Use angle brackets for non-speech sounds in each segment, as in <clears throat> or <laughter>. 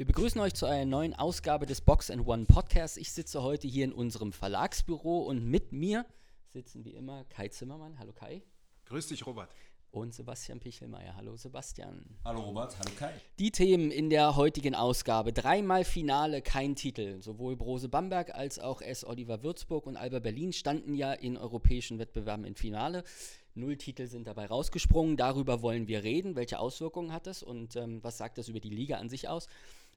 Wir begrüßen euch zu einer neuen Ausgabe des Box and One Podcasts. Ich sitze heute hier in unserem Verlagsbüro und mit mir sitzen wie immer Kai Zimmermann. Hallo Kai. Grüß dich, Robert. Und Sebastian Pichelmeier. Hallo Sebastian. Hallo Robert, hallo Kai. Die Themen in der heutigen Ausgabe. Dreimal Finale, kein Titel. Sowohl Brose Bamberg als auch S. Oliver Würzburg und Alba Berlin standen ja in europäischen Wettbewerben im Finale. Null Titel sind dabei rausgesprungen. Darüber wollen wir reden. Welche Auswirkungen hat es und ähm, was sagt das über die Liga an sich aus?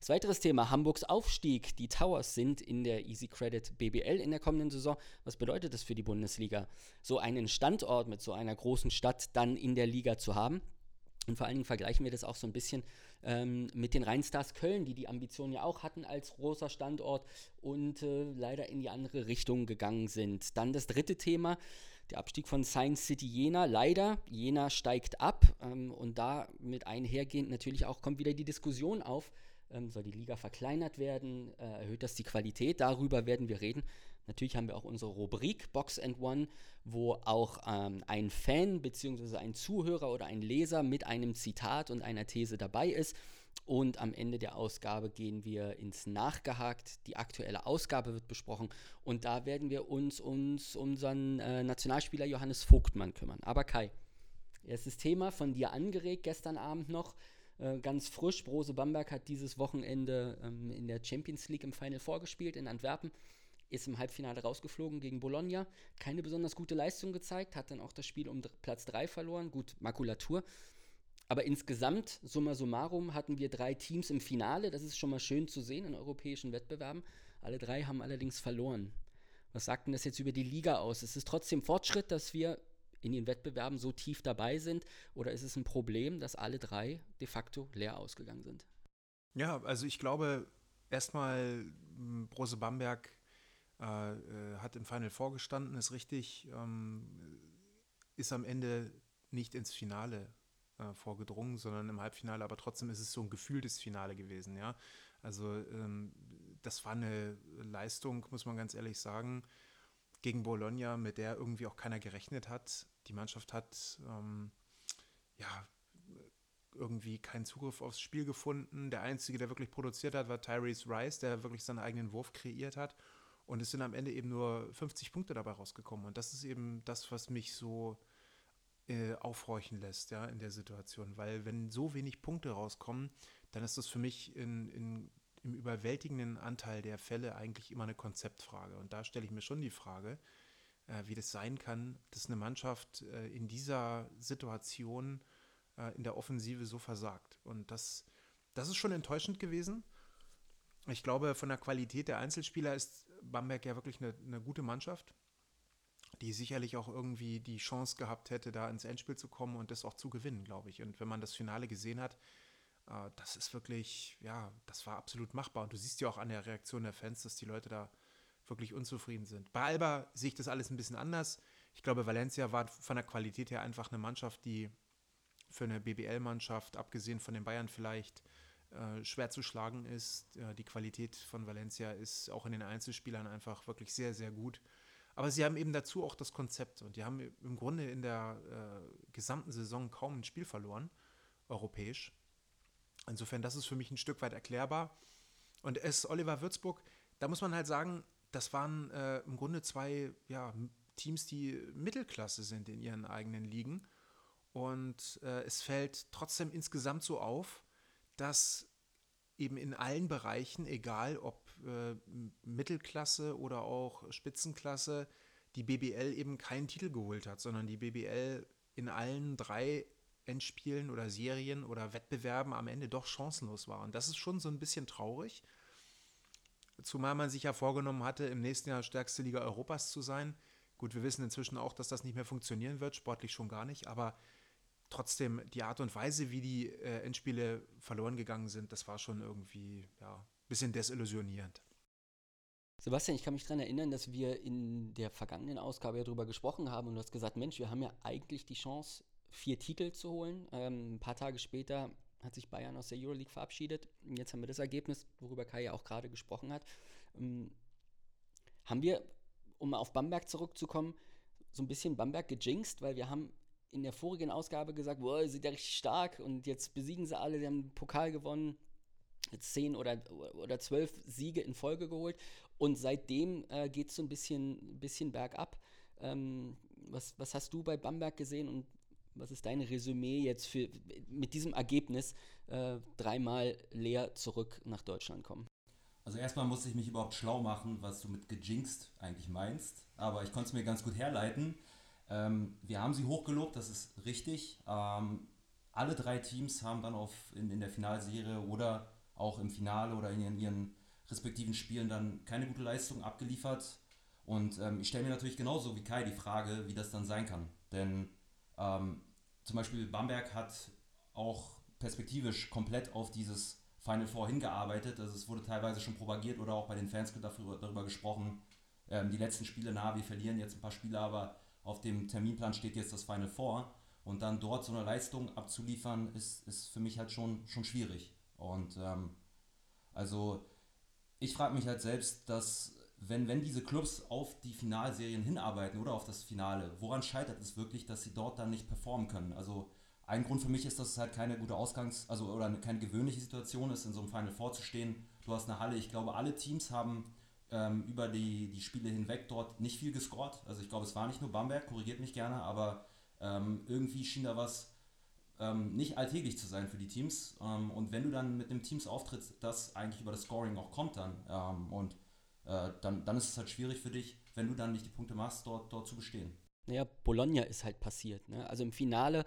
Das weiteres Thema, Hamburgs Aufstieg. Die Towers sind in der Easy Credit BBL in der kommenden Saison. Was bedeutet das für die Bundesliga, so einen Standort mit so einer großen Stadt dann in der Liga zu haben? Und vor allen Dingen vergleichen wir das auch so ein bisschen ähm, mit den Rheinstars Köln, die die Ambitionen ja auch hatten als großer Standort und äh, leider in die andere Richtung gegangen sind. Dann das dritte Thema, der Abstieg von Science City Jena. Leider, Jena steigt ab ähm, und damit einhergehend natürlich auch kommt wieder die Diskussion auf, ähm, soll die Liga verkleinert werden? Äh, erhöht das die Qualität? Darüber werden wir reden. Natürlich haben wir auch unsere Rubrik Box and One, wo auch ähm, ein Fan bzw. ein Zuhörer oder ein Leser mit einem Zitat und einer These dabei ist. Und am Ende der Ausgabe gehen wir ins Nachgehakt. Die aktuelle Ausgabe wird besprochen und da werden wir uns, uns unseren äh, Nationalspieler Johannes Vogtmann kümmern. Aber Kai, erstes Thema von dir angeregt gestern Abend noch. Äh, ganz frisch. Brose Bamberg hat dieses Wochenende ähm, in der Champions League im Final vorgespielt in Antwerpen. Ist im Halbfinale rausgeflogen gegen Bologna. Keine besonders gute Leistung gezeigt. Hat dann auch das Spiel um Platz 3 verloren. Gut, Makulatur. Aber insgesamt, summa summarum, hatten wir drei Teams im Finale. Das ist schon mal schön zu sehen in europäischen Wettbewerben. Alle drei haben allerdings verloren. Was sagt denn das jetzt über die Liga aus? Es ist trotzdem Fortschritt, dass wir in den Wettbewerben so tief dabei sind? Oder ist es ein Problem, dass alle drei de facto leer ausgegangen sind? Ja, also ich glaube, erstmal hm, Brose Bamberg äh, äh, hat im Final vorgestanden, ist richtig, ähm, ist am Ende nicht ins Finale äh, vorgedrungen, sondern im Halbfinale, aber trotzdem ist es so ein gefühltes Finale gewesen, ja. Also ähm, das war eine Leistung, muss man ganz ehrlich sagen, gegen Bologna, mit der irgendwie auch keiner gerechnet hat. Die Mannschaft hat ähm, ja irgendwie keinen Zugriff aufs Spiel gefunden. Der Einzige, der wirklich produziert hat, war Tyrese Rice, der wirklich seinen eigenen Wurf kreiert hat. Und es sind am Ende eben nur 50 Punkte dabei rausgekommen. Und das ist eben das, was mich so äh, aufhorchen lässt, ja, in der Situation. Weil wenn so wenig Punkte rauskommen, dann ist das für mich in, in, im überwältigenden Anteil der Fälle eigentlich immer eine Konzeptfrage. Und da stelle ich mir schon die Frage, wie das sein kann, dass eine Mannschaft äh, in dieser Situation äh, in der Offensive so versagt. Und das, das ist schon enttäuschend gewesen. Ich glaube, von der Qualität der Einzelspieler ist Bamberg ja wirklich eine, eine gute Mannschaft, die sicherlich auch irgendwie die Chance gehabt hätte, da ins Endspiel zu kommen und das auch zu gewinnen, glaube ich. Und wenn man das Finale gesehen hat, äh, das ist wirklich, ja, das war absolut machbar. Und du siehst ja auch an der Reaktion der Fans, dass die Leute da wirklich unzufrieden sind. Bei Alba sehe ich das alles ein bisschen anders. Ich glaube, Valencia war von der Qualität her einfach eine Mannschaft, die für eine BBL-Mannschaft, abgesehen von den Bayern vielleicht, äh, schwer zu schlagen ist. Äh, die Qualität von Valencia ist auch in den Einzelspielern einfach wirklich sehr, sehr gut. Aber sie haben eben dazu auch das Konzept und die haben im Grunde in der äh, gesamten Saison kaum ein Spiel verloren, europäisch. Insofern, das ist für mich ein Stück weit erklärbar. Und es Oliver Würzburg, da muss man halt sagen, das waren äh, im Grunde zwei ja, Teams, die Mittelklasse sind in ihren eigenen Ligen. Und äh, es fällt trotzdem insgesamt so auf, dass eben in allen Bereichen, egal ob äh, Mittelklasse oder auch Spitzenklasse, die BBL eben keinen Titel geholt hat, sondern die BBL in allen drei Endspielen oder Serien oder Wettbewerben am Ende doch chancenlos war. Und das ist schon so ein bisschen traurig. Zumal man sich ja vorgenommen hatte, im nächsten Jahr stärkste Liga Europas zu sein. Gut, wir wissen inzwischen auch, dass das nicht mehr funktionieren wird, sportlich schon gar nicht, aber trotzdem die Art und Weise, wie die äh, Endspiele verloren gegangen sind, das war schon irgendwie ja, ein bisschen desillusionierend. Sebastian, ich kann mich daran erinnern, dass wir in der vergangenen Ausgabe ja darüber gesprochen haben und du hast gesagt, Mensch, wir haben ja eigentlich die Chance, vier Titel zu holen. Ähm, ein paar Tage später hat sich Bayern aus der Euroleague verabschiedet. Jetzt haben wir das Ergebnis, worüber Kai ja auch gerade gesprochen hat. Ähm, haben wir, um mal auf Bamberg zurückzukommen, so ein bisschen Bamberg gejinxt, weil wir haben in der vorigen Ausgabe gesagt, boah, sie sind ja richtig stark und jetzt besiegen sie alle, sie haben den Pokal gewonnen. zehn oder, oder zwölf Siege in Folge geholt und seitdem äh, geht es so ein bisschen, bisschen bergab. Ähm, was, was hast du bei Bamberg gesehen und was ist dein Resümee jetzt für mit diesem Ergebnis äh, dreimal leer zurück nach Deutschland kommen? Also erstmal musste ich mich überhaupt schlau machen, was du mit gejinxt eigentlich meinst. Aber ich konnte es mir ganz gut herleiten. Ähm, wir haben sie hochgelobt, das ist richtig. Ähm, alle drei Teams haben dann auf, in, in der Finalserie oder auch im Finale oder in ihren, ihren respektiven Spielen dann keine gute Leistung abgeliefert. Und ähm, ich stelle mir natürlich genauso wie Kai die Frage, wie das dann sein kann. Denn ähm, zum Beispiel Bamberg hat auch perspektivisch komplett auf dieses Final Four hingearbeitet. Also es wurde teilweise schon propagiert oder auch bei den Fans dafür, darüber gesprochen. Ähm, die letzten Spiele, na, wir verlieren jetzt ein paar Spiele, aber auf dem Terminplan steht jetzt das Final Four. Und dann dort so eine Leistung abzuliefern, ist, ist für mich halt schon, schon schwierig. Und ähm, also ich frage mich halt selbst, dass wenn, wenn diese Clubs auf die Finalserien hinarbeiten oder auf das Finale, woran scheitert es wirklich, dass sie dort dann nicht performen können? Also ein Grund für mich ist, dass es halt keine gute Ausgangs-, also oder keine gewöhnliche Situation ist, in so einem Final vorzustehen. Du hast eine Halle, ich glaube, alle Teams haben ähm, über die, die Spiele hinweg dort nicht viel gescored. Also ich glaube, es war nicht nur Bamberg, korrigiert mich gerne, aber ähm, irgendwie schien da was ähm, nicht alltäglich zu sein für die Teams. Ähm, und wenn du dann mit einem Teams auftrittst, das eigentlich über das Scoring auch kommt dann ähm, und äh, dann, dann ist es halt schwierig für dich, wenn du dann nicht die Punkte machst, dort, dort zu bestehen. Naja, Bologna ist halt passiert. Ne? Also im Finale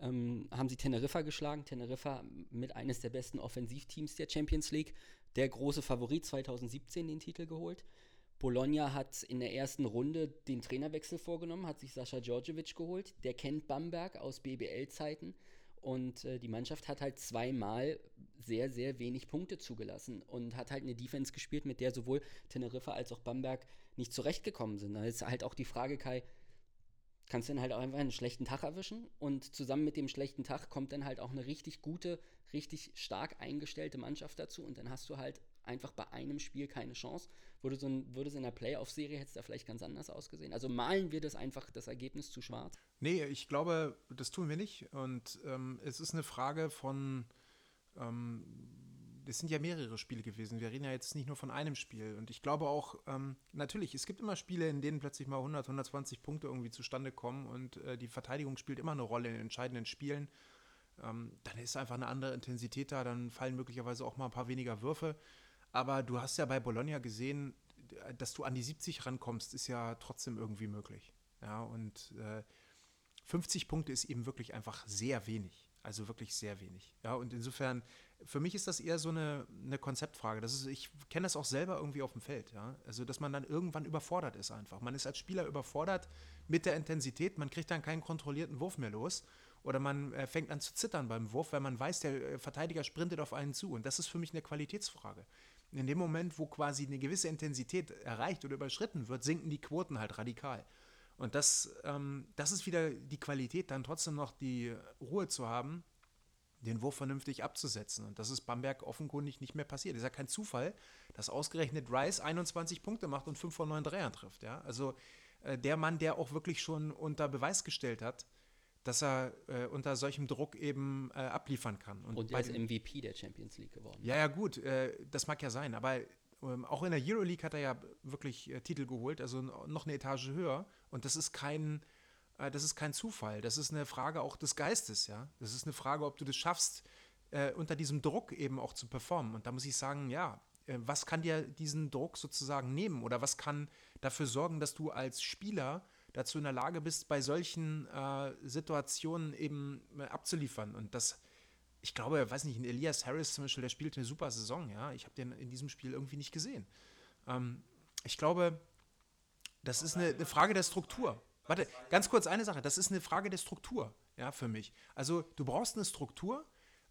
ähm, haben sie Teneriffa geschlagen. Teneriffa mit eines der besten Offensivteams der Champions League. Der große Favorit 2017 den Titel geholt. Bologna hat in der ersten Runde den Trainerwechsel vorgenommen, hat sich Sascha Djordjevic geholt. Der kennt Bamberg aus BBL-Zeiten. Und äh, die Mannschaft hat halt zweimal sehr, sehr wenig Punkte zugelassen und hat halt eine Defense gespielt, mit der sowohl Teneriffa als auch Bamberg nicht zurechtgekommen sind. Da ist halt auch die Frage, Kai, kannst du dann halt auch einfach einen schlechten Tag erwischen und zusammen mit dem schlechten Tag kommt dann halt auch eine richtig gute, richtig stark eingestellte Mannschaft dazu und dann hast du halt einfach bei einem Spiel keine Chance. Würde, so ein, würde es in der Playoff-Serie hätte es da vielleicht ganz anders ausgesehen. Also malen wir das einfach das Ergebnis zu schwarz? Nee, ich glaube, das tun wir nicht. Und ähm, es ist eine Frage von, ähm, das sind ja mehrere Spiele gewesen. Wir reden ja jetzt nicht nur von einem Spiel. Und ich glaube auch, ähm, natürlich, es gibt immer Spiele, in denen plötzlich mal 100, 120 Punkte irgendwie zustande kommen und äh, die Verteidigung spielt immer eine Rolle in entscheidenden Spielen. Ähm, dann ist einfach eine andere Intensität da, dann fallen möglicherweise auch mal ein paar weniger Würfe. Aber du hast ja bei Bologna gesehen, dass du an die 70 rankommst, ist ja trotzdem irgendwie möglich. Ja, und äh, 50 Punkte ist eben wirklich einfach sehr wenig. Also wirklich sehr wenig. Ja, und insofern, für mich ist das eher so eine, eine Konzeptfrage. Das ist, ich kenne das auch selber irgendwie auf dem Feld, ja. Also, dass man dann irgendwann überfordert ist einfach. Man ist als Spieler überfordert mit der Intensität, man kriegt dann keinen kontrollierten Wurf mehr los. Oder man äh, fängt an zu zittern beim Wurf, weil man weiß, der äh, Verteidiger sprintet auf einen zu. Und das ist für mich eine Qualitätsfrage in dem Moment, wo quasi eine gewisse Intensität erreicht oder überschritten wird, sinken die Quoten halt radikal. Und das, ähm, das ist wieder die Qualität, dann trotzdem noch die Ruhe zu haben, den Wurf vernünftig abzusetzen. Und das ist Bamberg offenkundig nicht mehr passiert. Es ist ja kein Zufall, dass ausgerechnet Rice 21 Punkte macht und 5 von 9 Dreiern trifft. Ja? Also äh, der Mann, der auch wirklich schon unter Beweis gestellt hat, dass er äh, unter solchem Druck eben äh, abliefern kann. Und, und er ist MVP der Champions League geworden. Ja, ja, gut, äh, das mag ja sein, aber ähm, auch in der Euroleague hat er ja wirklich äh, Titel geholt, also noch eine Etage höher. Und das ist kein, äh, das ist kein Zufall. Das ist eine Frage auch des Geistes, ja. Das ist eine Frage, ob du das schaffst, äh, unter diesem Druck eben auch zu performen. Und da muss ich sagen, ja, was kann dir diesen Druck sozusagen nehmen oder was kann dafür sorgen, dass du als Spieler dazu in der Lage bist, bei solchen äh, Situationen eben äh, abzuliefern. Und das, ich glaube, weiß nicht, Elias Harris zum Beispiel, der spielt eine super Saison, ja. Ich habe den in diesem Spiel irgendwie nicht gesehen. Ähm, ich glaube, das ist eine, eine Frage der Struktur. Warte, ganz kurz eine Sache. Das ist eine Frage der Struktur, ja, für mich. Also, du brauchst eine Struktur,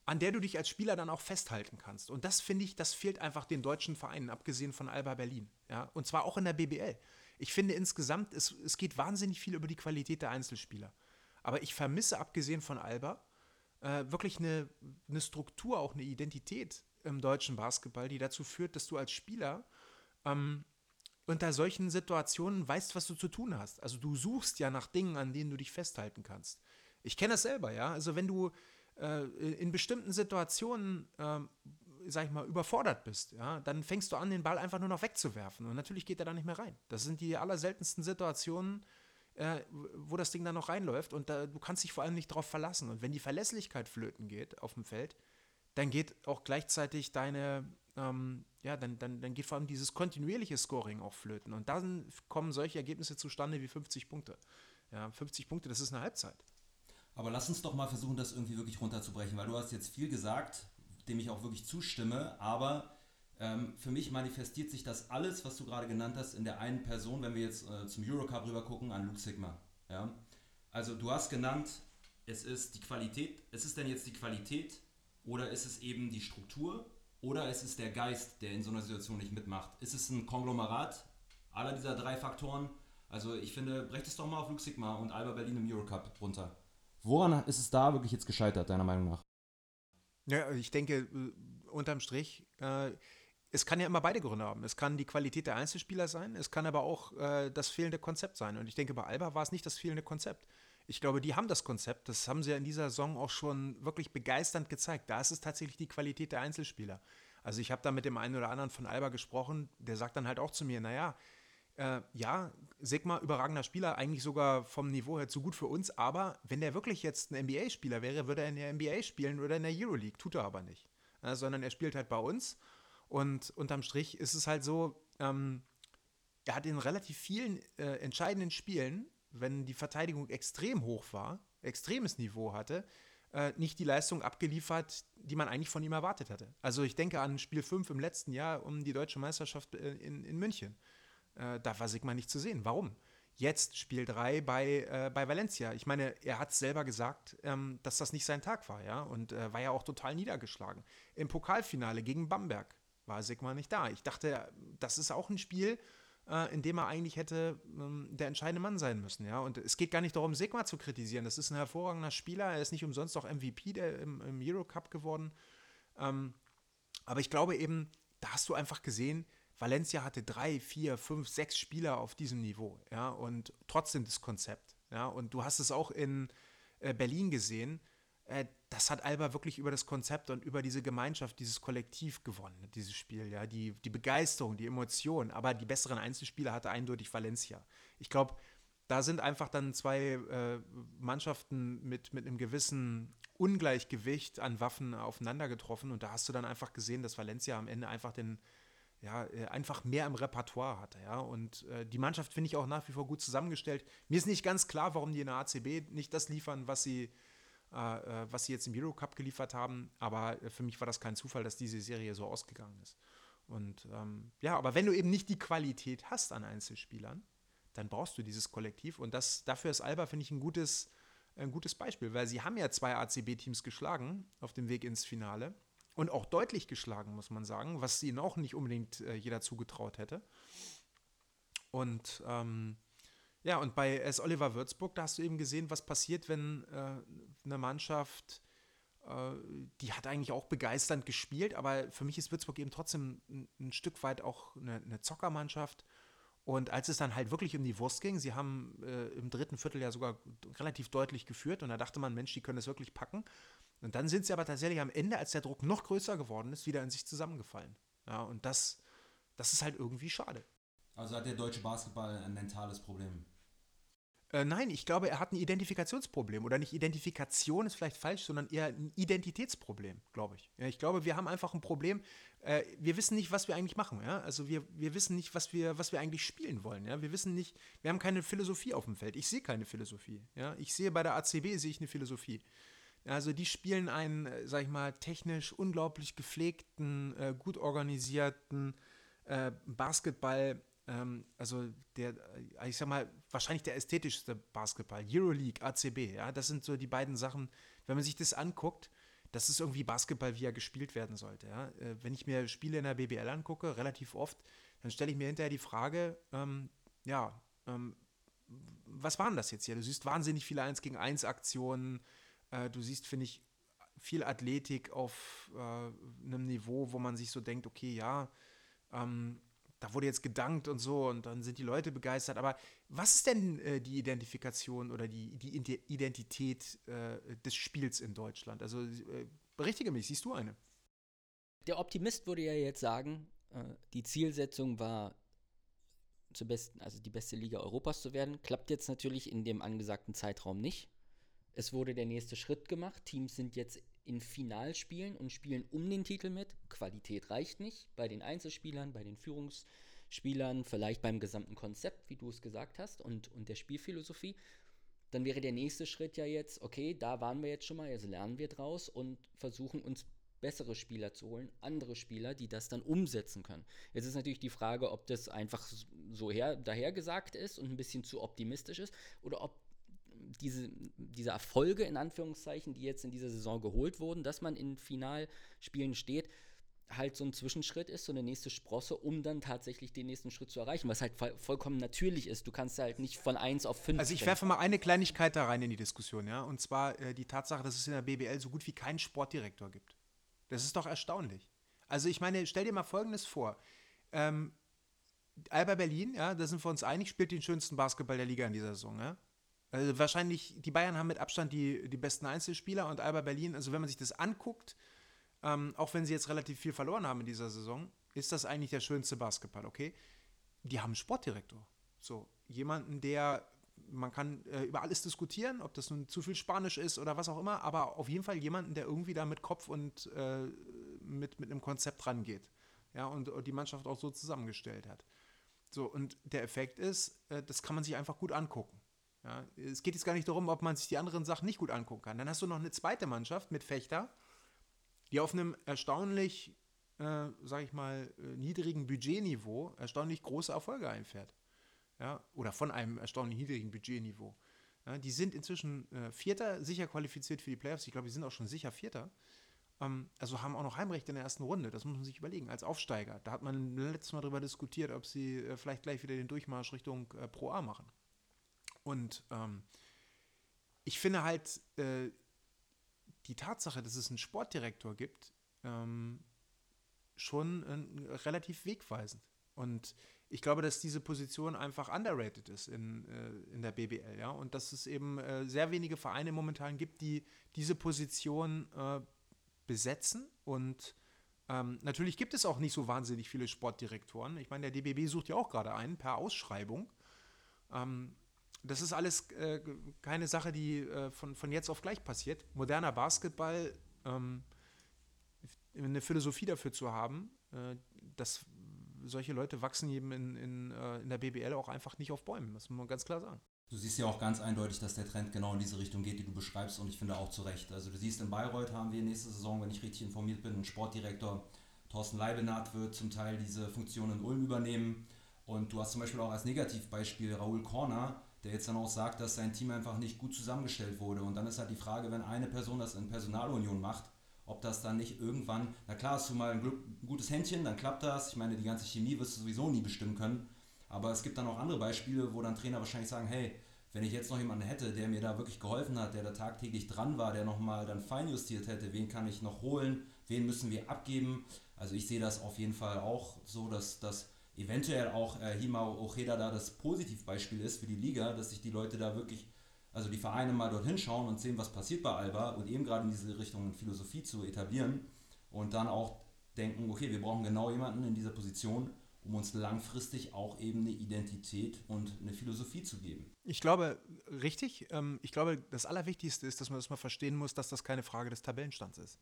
an der du dich als Spieler dann auch festhalten kannst. Und das finde ich, das fehlt einfach den deutschen Vereinen, abgesehen von Alba Berlin. Ja? Und zwar auch in der BBL ich finde insgesamt, es, es geht wahnsinnig viel über die Qualität der Einzelspieler. Aber ich vermisse, abgesehen von Alba, äh, wirklich eine, eine Struktur, auch eine Identität im deutschen Basketball, die dazu führt, dass du als Spieler ähm, unter solchen Situationen weißt, was du zu tun hast. Also du suchst ja nach Dingen, an denen du dich festhalten kannst. Ich kenne das selber, ja. Also wenn du äh, in bestimmten Situationen äh, sag ich mal, überfordert bist, ja, dann fängst du an, den Ball einfach nur noch wegzuwerfen. Und natürlich geht er da nicht mehr rein. Das sind die allerseltensten Situationen, äh, wo das Ding dann noch reinläuft. Und da, du kannst dich vor allem nicht darauf verlassen. Und wenn die Verlässlichkeit flöten geht auf dem Feld, dann geht auch gleichzeitig deine, ähm, ja, dann, dann, dann geht vor allem dieses kontinuierliche Scoring auch flöten. Und dann kommen solche Ergebnisse zustande wie 50 Punkte. Ja, 50 Punkte, das ist eine Halbzeit. Aber lass uns doch mal versuchen, das irgendwie wirklich runterzubrechen, weil du hast jetzt viel gesagt, dem ich auch wirklich zustimme, aber ähm, für mich manifestiert sich das alles, was du gerade genannt hast, in der einen Person, wenn wir jetzt äh, zum Eurocup rüber gucken, an Luke Sigma. Ja? Also du hast genannt, es ist die Qualität, ist es denn jetzt die Qualität oder ist es eben die Struktur oder ist es der Geist, der in so einer Situation nicht mitmacht? Ist es ein Konglomerat aller dieser drei Faktoren? Also ich finde, brecht es doch mal auf Luke Sigma und Alba Berlin im Eurocup runter. Woran ist es da wirklich jetzt gescheitert, deiner Meinung nach? Ja, ich denke, äh, unterm Strich, äh, es kann ja immer beide Gründe haben. Es kann die Qualität der Einzelspieler sein, es kann aber auch äh, das fehlende Konzept sein. Und ich denke, bei Alba war es nicht das fehlende Konzept. Ich glaube, die haben das Konzept. Das haben sie ja in dieser Saison auch schon wirklich begeisternd gezeigt. Da ist es tatsächlich die Qualität der Einzelspieler. Also ich habe da mit dem einen oder anderen von Alba gesprochen, der sagt dann halt auch zu mir, naja, ja, Sigma, überragender Spieler, eigentlich sogar vom Niveau her zu gut für uns, aber wenn der wirklich jetzt ein NBA-Spieler wäre, würde er in der NBA spielen oder in der Euroleague, tut er aber nicht. Ja, sondern er spielt halt bei uns und unterm Strich ist es halt so, ähm, er hat in relativ vielen äh, entscheidenden Spielen, wenn die Verteidigung extrem hoch war, extremes Niveau hatte, äh, nicht die Leistung abgeliefert, die man eigentlich von ihm erwartet hatte. Also ich denke an Spiel 5 im letzten Jahr um die deutsche Meisterschaft äh, in, in München äh, da war Sigma nicht zu sehen. Warum? Jetzt Spiel 3 bei, äh, bei Valencia. Ich meine, er hat selber gesagt, ähm, dass das nicht sein Tag war, ja, und äh, war ja auch total niedergeschlagen. Im Pokalfinale gegen Bamberg war Sigma nicht da. Ich dachte, das ist auch ein Spiel, äh, in dem er eigentlich hätte ähm, der entscheidende Mann sein müssen, ja. Und es geht gar nicht darum, Sigma zu kritisieren. Das ist ein hervorragender Spieler. Er ist nicht umsonst auch MVP der, im, im Eurocup geworden. Ähm, aber ich glaube eben, da hast du einfach gesehen, Valencia hatte drei, vier, fünf, sechs Spieler auf diesem Niveau, ja, und trotzdem das Konzept, ja, und du hast es auch in äh, Berlin gesehen, äh, das hat Alba wirklich über das Konzept und über diese Gemeinschaft, dieses Kollektiv gewonnen, dieses Spiel, ja, die, die Begeisterung, die Emotion, aber die besseren Einzelspieler hatte eindeutig Valencia. Ich glaube, da sind einfach dann zwei äh, Mannschaften mit, mit einem gewissen Ungleichgewicht an Waffen aufeinander getroffen und da hast du dann einfach gesehen, dass Valencia am Ende einfach den, ja, äh, einfach mehr im Repertoire hatte. Ja? Und äh, die Mannschaft finde ich auch nach wie vor gut zusammengestellt. Mir ist nicht ganz klar, warum die in der ACB nicht das liefern, was sie, äh, äh, was sie jetzt im Eurocup geliefert haben. Aber äh, für mich war das kein Zufall, dass diese Serie so ausgegangen ist. Und ähm, ja, aber wenn du eben nicht die Qualität hast an Einzelspielern, dann brauchst du dieses Kollektiv. Und das, dafür ist Alba, finde ich, ein gutes, ein gutes Beispiel, weil sie haben ja zwei ACB-Teams geschlagen auf dem Weg ins Finale und auch deutlich geschlagen, muss man sagen, was ihnen auch nicht unbedingt äh, jeder zugetraut hätte. Und ähm, ja, und bei S. Oliver Würzburg, da hast du eben gesehen, was passiert, wenn äh, eine Mannschaft, äh, die hat eigentlich auch begeisternd gespielt, aber für mich ist Würzburg eben trotzdem ein, ein Stück weit auch eine, eine, Zockermannschaft. Und als es dann halt wirklich um die Wurst ging, sie haben äh, im dritten Viertel ja sogar relativ deutlich geführt und da dachte man, Mensch, die können das wirklich packen. Und dann sind sie aber tatsächlich am Ende, als der Druck noch größer geworden ist, wieder in sich zusammengefallen. Ja, und das, das ist halt irgendwie schade. Also hat der deutsche Basketball ein mentales Problem? Äh, nein, ich glaube, er hat ein Identifikationsproblem. Oder nicht Identifikation ist vielleicht falsch, sondern eher ein Identitätsproblem, glaube ich. Ja, ich glaube, wir haben einfach ein Problem. Äh, wir wissen nicht, was wir eigentlich machen. Ja? Also wir, wir wissen nicht, was wir, was wir eigentlich spielen wollen. Ja? Wir wissen nicht, wir haben keine Philosophie auf dem Feld. Ich sehe keine Philosophie. Ja? Ich sehe bei der ACB sehe ich eine Philosophie. Also die spielen einen, äh, sag ich mal, technisch unglaublich gepflegten, äh, gut organisierten äh, Basketball. Ähm, also der, äh, ich sag mal, wahrscheinlich der ästhetischste Basketball. Euroleague, ACB, ja, das sind so die beiden Sachen. Wenn man sich das anguckt, das ist irgendwie Basketball, wie er gespielt werden sollte. Ja? Äh, wenn ich mir Spiele in der BBL angucke, relativ oft, dann stelle ich mir hinterher die Frage, ähm, ja, ähm, was waren das jetzt hier? Du siehst wahnsinnig viele 1 gegen 1 Aktionen, äh, du siehst, finde ich, viel Athletik auf äh, einem Niveau, wo man sich so denkt, okay, ja, ähm, da wurde jetzt gedankt und so und dann sind die Leute begeistert. Aber was ist denn äh, die Identifikation oder die, die Identität äh, des Spiels in Deutschland? Also äh, berichtige mich, siehst du eine? Der Optimist würde ja jetzt sagen, äh, die Zielsetzung war zur besten, also die beste Liga Europas zu werden. Klappt jetzt natürlich in dem angesagten Zeitraum nicht. Es wurde der nächste Schritt gemacht. Teams sind jetzt in Finalspielen und spielen um den Titel mit. Qualität reicht nicht bei den Einzelspielern, bei den Führungsspielern, vielleicht beim gesamten Konzept, wie du es gesagt hast, und, und der Spielphilosophie. Dann wäre der nächste Schritt ja jetzt, okay, da waren wir jetzt schon mal, jetzt lernen wir draus und versuchen uns bessere Spieler zu holen, andere Spieler, die das dann umsetzen können. Jetzt ist natürlich die Frage, ob das einfach so her, dahergesagt ist und ein bisschen zu optimistisch ist oder ob diese, diese Erfolge in Anführungszeichen, die jetzt in dieser Saison geholt wurden, dass man in Finalspielen steht, halt so ein Zwischenschritt ist, so eine nächste Sprosse, um dann tatsächlich den nächsten Schritt zu erreichen, was halt vollkommen natürlich ist. Du kannst halt nicht von 1 auf 5. Also ich werfe mal eine Kleinigkeit da rein in die Diskussion, ja, und zwar äh, die Tatsache, dass es in der BBL so gut wie keinen Sportdirektor gibt. Das ist doch erstaunlich. Also ich meine, stell dir mal Folgendes vor. Ähm, Alba Berlin, ja, da sind wir uns einig, spielt den schönsten Basketball der Liga in dieser Saison, ja. Also wahrscheinlich, die Bayern haben mit Abstand die, die besten Einzelspieler und Alba Berlin, also wenn man sich das anguckt, ähm, auch wenn sie jetzt relativ viel verloren haben in dieser Saison, ist das eigentlich der schönste Basketball, okay? Die haben einen Sportdirektor. So, jemanden, der, man kann äh, über alles diskutieren, ob das nun zu viel Spanisch ist oder was auch immer, aber auf jeden Fall jemanden, der irgendwie da mit Kopf und äh, mit, mit einem Konzept rangeht. Ja, und, und die Mannschaft auch so zusammengestellt hat. So, und der Effekt ist, äh, das kann man sich einfach gut angucken. Ja, es geht jetzt gar nicht darum, ob man sich die anderen Sachen nicht gut angucken kann. Dann hast du noch eine zweite Mannschaft mit Fechter, die auf einem erstaunlich, äh, sag ich mal, äh, niedrigen Budgetniveau erstaunlich große Erfolge einfährt. Ja, oder von einem erstaunlich niedrigen Budgetniveau. Ja, die sind inzwischen äh, Vierter, sicher qualifiziert für die Playoffs. Ich glaube, die sind auch schon sicher Vierter. Ähm, also haben auch noch Heimrecht in der ersten Runde. Das muss man sich überlegen, als Aufsteiger. Da hat man letztes Mal darüber diskutiert, ob sie äh, vielleicht gleich wieder den Durchmarsch Richtung äh, Pro A machen. Und ähm, ich finde halt äh, die Tatsache, dass es einen Sportdirektor gibt, ähm, schon äh, relativ wegweisend. Und ich glaube, dass diese Position einfach underrated ist in, äh, in der BBL, ja. Und dass es eben äh, sehr wenige Vereine momentan gibt, die diese Position äh, besetzen. Und ähm, natürlich gibt es auch nicht so wahnsinnig viele Sportdirektoren. Ich meine, der DBB sucht ja auch gerade einen per Ausschreibung. Ähm, das ist alles äh, keine Sache, die äh, von, von jetzt auf gleich passiert. Moderner Basketball, ähm, eine Philosophie dafür zu haben, äh, dass solche Leute wachsen eben in, in, äh, in der BBL auch einfach nicht auf Bäumen. Das muss man ganz klar sagen. Du siehst ja auch ganz eindeutig, dass der Trend genau in diese Richtung geht, die du beschreibst und ich finde auch zu Recht. Also du siehst, in Bayreuth haben wir nächste Saison, wenn ich richtig informiert bin, einen Sportdirektor, Thorsten Leibenath wird zum Teil diese Funktion in Ulm übernehmen und du hast zum Beispiel auch als Negativbeispiel Raoul Korner, der jetzt dann auch sagt, dass sein Team einfach nicht gut zusammengestellt wurde. Und dann ist halt die Frage, wenn eine Person das in Personalunion macht, ob das dann nicht irgendwann, na klar, hast du mal ein, ein gutes Händchen, dann klappt das. Ich meine, die ganze Chemie wirst du sowieso nie bestimmen können. Aber es gibt dann auch andere Beispiele, wo dann Trainer wahrscheinlich sagen, hey, wenn ich jetzt noch jemanden hätte, der mir da wirklich geholfen hat, der da tagtäglich dran war, der nochmal dann feinjustiert hätte, wen kann ich noch holen, wen müssen wir abgeben. Also ich sehe das auf jeden Fall auch so, dass das eventuell auch äh, Himao Ojeda da das Positivbeispiel ist für die Liga, dass sich die Leute da wirklich, also die Vereine mal dorthin schauen und sehen, was passiert bei Alba und eben gerade in diese Richtung Philosophie zu etablieren und dann auch denken, okay, wir brauchen genau jemanden in dieser Position, um uns langfristig auch eben eine Identität und eine Philosophie zu geben. Ich glaube, richtig. Ähm, ich glaube, das Allerwichtigste ist, dass man das mal verstehen muss, dass das keine Frage des Tabellenstands ist.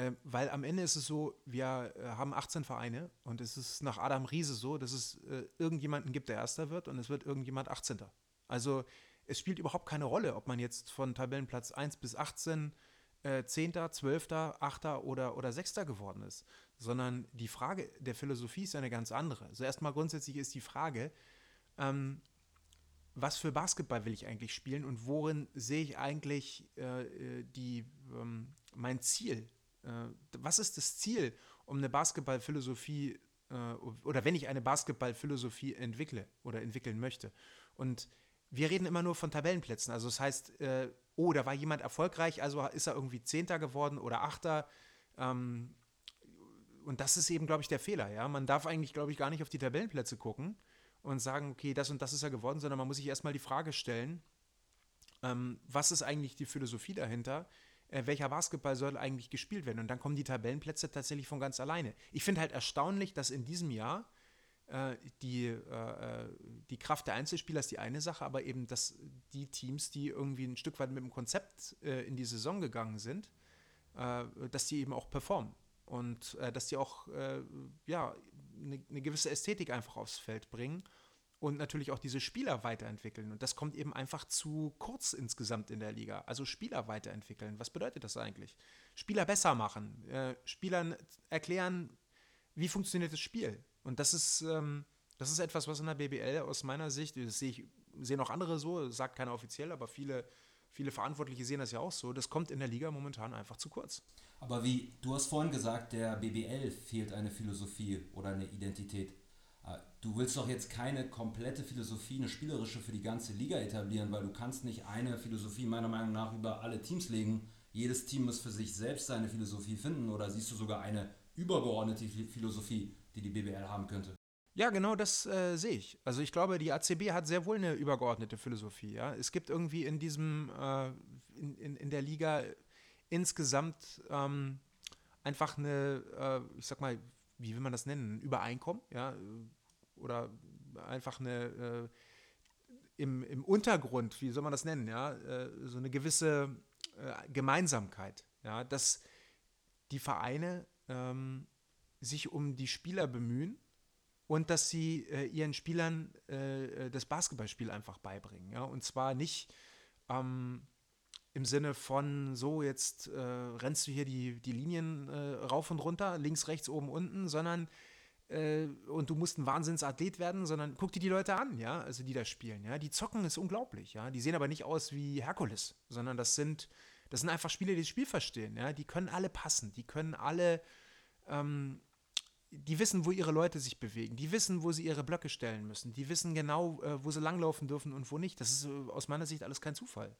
Äh, weil am Ende ist es so, wir äh, haben 18 Vereine und es ist nach Adam Riese so, dass es äh, irgendjemanden gibt, der Erster wird und es wird irgendjemand 18. Also es spielt überhaupt keine Rolle, ob man jetzt von Tabellenplatz 1 bis 18 äh, 10., 12., 8. oder, oder 6. geworden ist, sondern die Frage der Philosophie ist eine ganz andere. Also erstmal grundsätzlich ist die Frage, ähm, was für Basketball will ich eigentlich spielen und worin sehe ich eigentlich äh, äh die, ähm, mein Ziel was ist das Ziel, um eine Basketballphilosophie äh, oder wenn ich eine Basketballphilosophie entwickle oder entwickeln möchte. Und wir reden immer nur von Tabellenplätzen. Also das heißt, äh, oh, da war jemand erfolgreich, also ist er irgendwie Zehnter geworden oder Achter. Ähm, und das ist eben, glaube ich, der Fehler. Ja? Man darf eigentlich, glaube ich, gar nicht auf die Tabellenplätze gucken und sagen, okay, das und das ist er geworden, sondern man muss sich erstmal die Frage stellen, ähm, was ist eigentlich die Philosophie dahinter? Äh, welcher Basketball soll eigentlich gespielt werden. Und dann kommen die Tabellenplätze tatsächlich von ganz alleine. Ich finde halt erstaunlich, dass in diesem Jahr äh, die, äh, äh, die Kraft der Einzelspieler ist die eine Sache, aber eben, dass die Teams, die irgendwie ein Stück weit mit dem Konzept äh, in die Saison gegangen sind, äh, dass die eben auch performen. Und dass die auch ja, eine, eine gewisse Ästhetik einfach aufs Feld bringen und natürlich auch diese Spieler weiterentwickeln. Und das kommt eben einfach zu kurz insgesamt in der Liga. Also Spieler weiterentwickeln. Was bedeutet das eigentlich? Spieler besser machen, äh, Spielern erklären, wie funktioniert das Spiel. Und das ist, ähm, das ist etwas, was in der BBL aus meiner Sicht, das sehe ich, sehen auch andere so, sagt keiner offiziell, aber viele, viele Verantwortliche sehen das ja auch so, das kommt in der Liga momentan einfach zu kurz. Aber wie, du hast vorhin gesagt, der BBL fehlt eine Philosophie oder eine Identität. Äh, du willst doch jetzt keine komplette Philosophie, eine spielerische für die ganze Liga etablieren, weil du kannst nicht eine Philosophie meiner Meinung nach über alle Teams legen. Jedes Team muss für sich selbst seine Philosophie finden oder siehst du sogar eine übergeordnete Philosophie, die die BBL haben könnte? Ja, genau das äh, sehe ich. Also ich glaube, die ACB hat sehr wohl eine übergeordnete Philosophie. Ja? Es gibt irgendwie in diesem, äh, in, in, in der Liga insgesamt ähm, einfach eine, äh, ich sag mal, wie will man das nennen, ein Übereinkommen, ja, oder einfach eine äh, im, im Untergrund, wie soll man das nennen, ja, äh, so eine gewisse äh, Gemeinsamkeit, ja, dass die Vereine ähm, sich um die Spieler bemühen und dass sie äh, ihren Spielern äh, das Basketballspiel einfach beibringen, ja, und zwar nicht ähm, im Sinne von, so, jetzt äh, rennst du hier die, die Linien äh, rauf und runter, links, rechts, oben, unten, sondern äh, und du musst ein Wahnsinnsathlet werden, sondern guck dir die Leute an, ja, also die da spielen, ja. Die zocken ist unglaublich, ja. Die sehen aber nicht aus wie Herkules, sondern das sind, das sind einfach Spieler, die das Spiel verstehen, ja. Die können alle passen, die können alle, ähm, die wissen, wo ihre Leute sich bewegen, die wissen, wo sie ihre Blöcke stellen müssen, die wissen genau, äh, wo sie langlaufen dürfen und wo nicht. Das ist äh, aus meiner Sicht alles kein Zufall.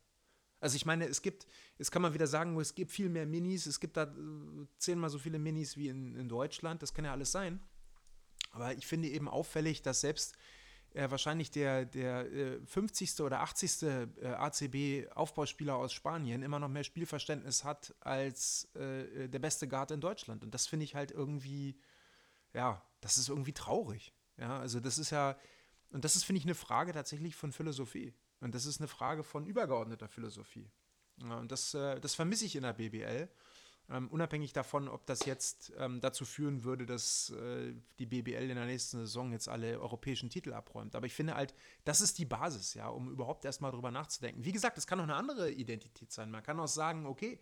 Also ich meine, es gibt, jetzt kann man wieder sagen, es gibt viel mehr Minis, es gibt da äh, zehnmal so viele Minis wie in, in Deutschland, das kann ja alles sein. Aber ich finde eben auffällig, dass selbst äh, wahrscheinlich der, der äh, 50. oder 80. Äh, ACB-Aufbauspieler aus Spanien immer noch mehr Spielverständnis hat als äh, der beste Guard in Deutschland. Und das finde ich halt irgendwie, ja, das ist irgendwie traurig. Ja, also das ist ja, und das ist, finde ich, eine Frage tatsächlich von Philosophie. Und das ist eine Frage von übergeordneter Philosophie. Ja, und das, äh, das vermisse ich in der BBL. Ähm, unabhängig davon, ob das jetzt ähm, dazu führen würde, dass äh, die BBL in der nächsten Saison jetzt alle europäischen Titel abräumt. Aber ich finde halt, das ist die Basis, ja, um überhaupt erstmal drüber nachzudenken. Wie gesagt, es kann auch eine andere Identität sein. Man kann auch sagen, okay,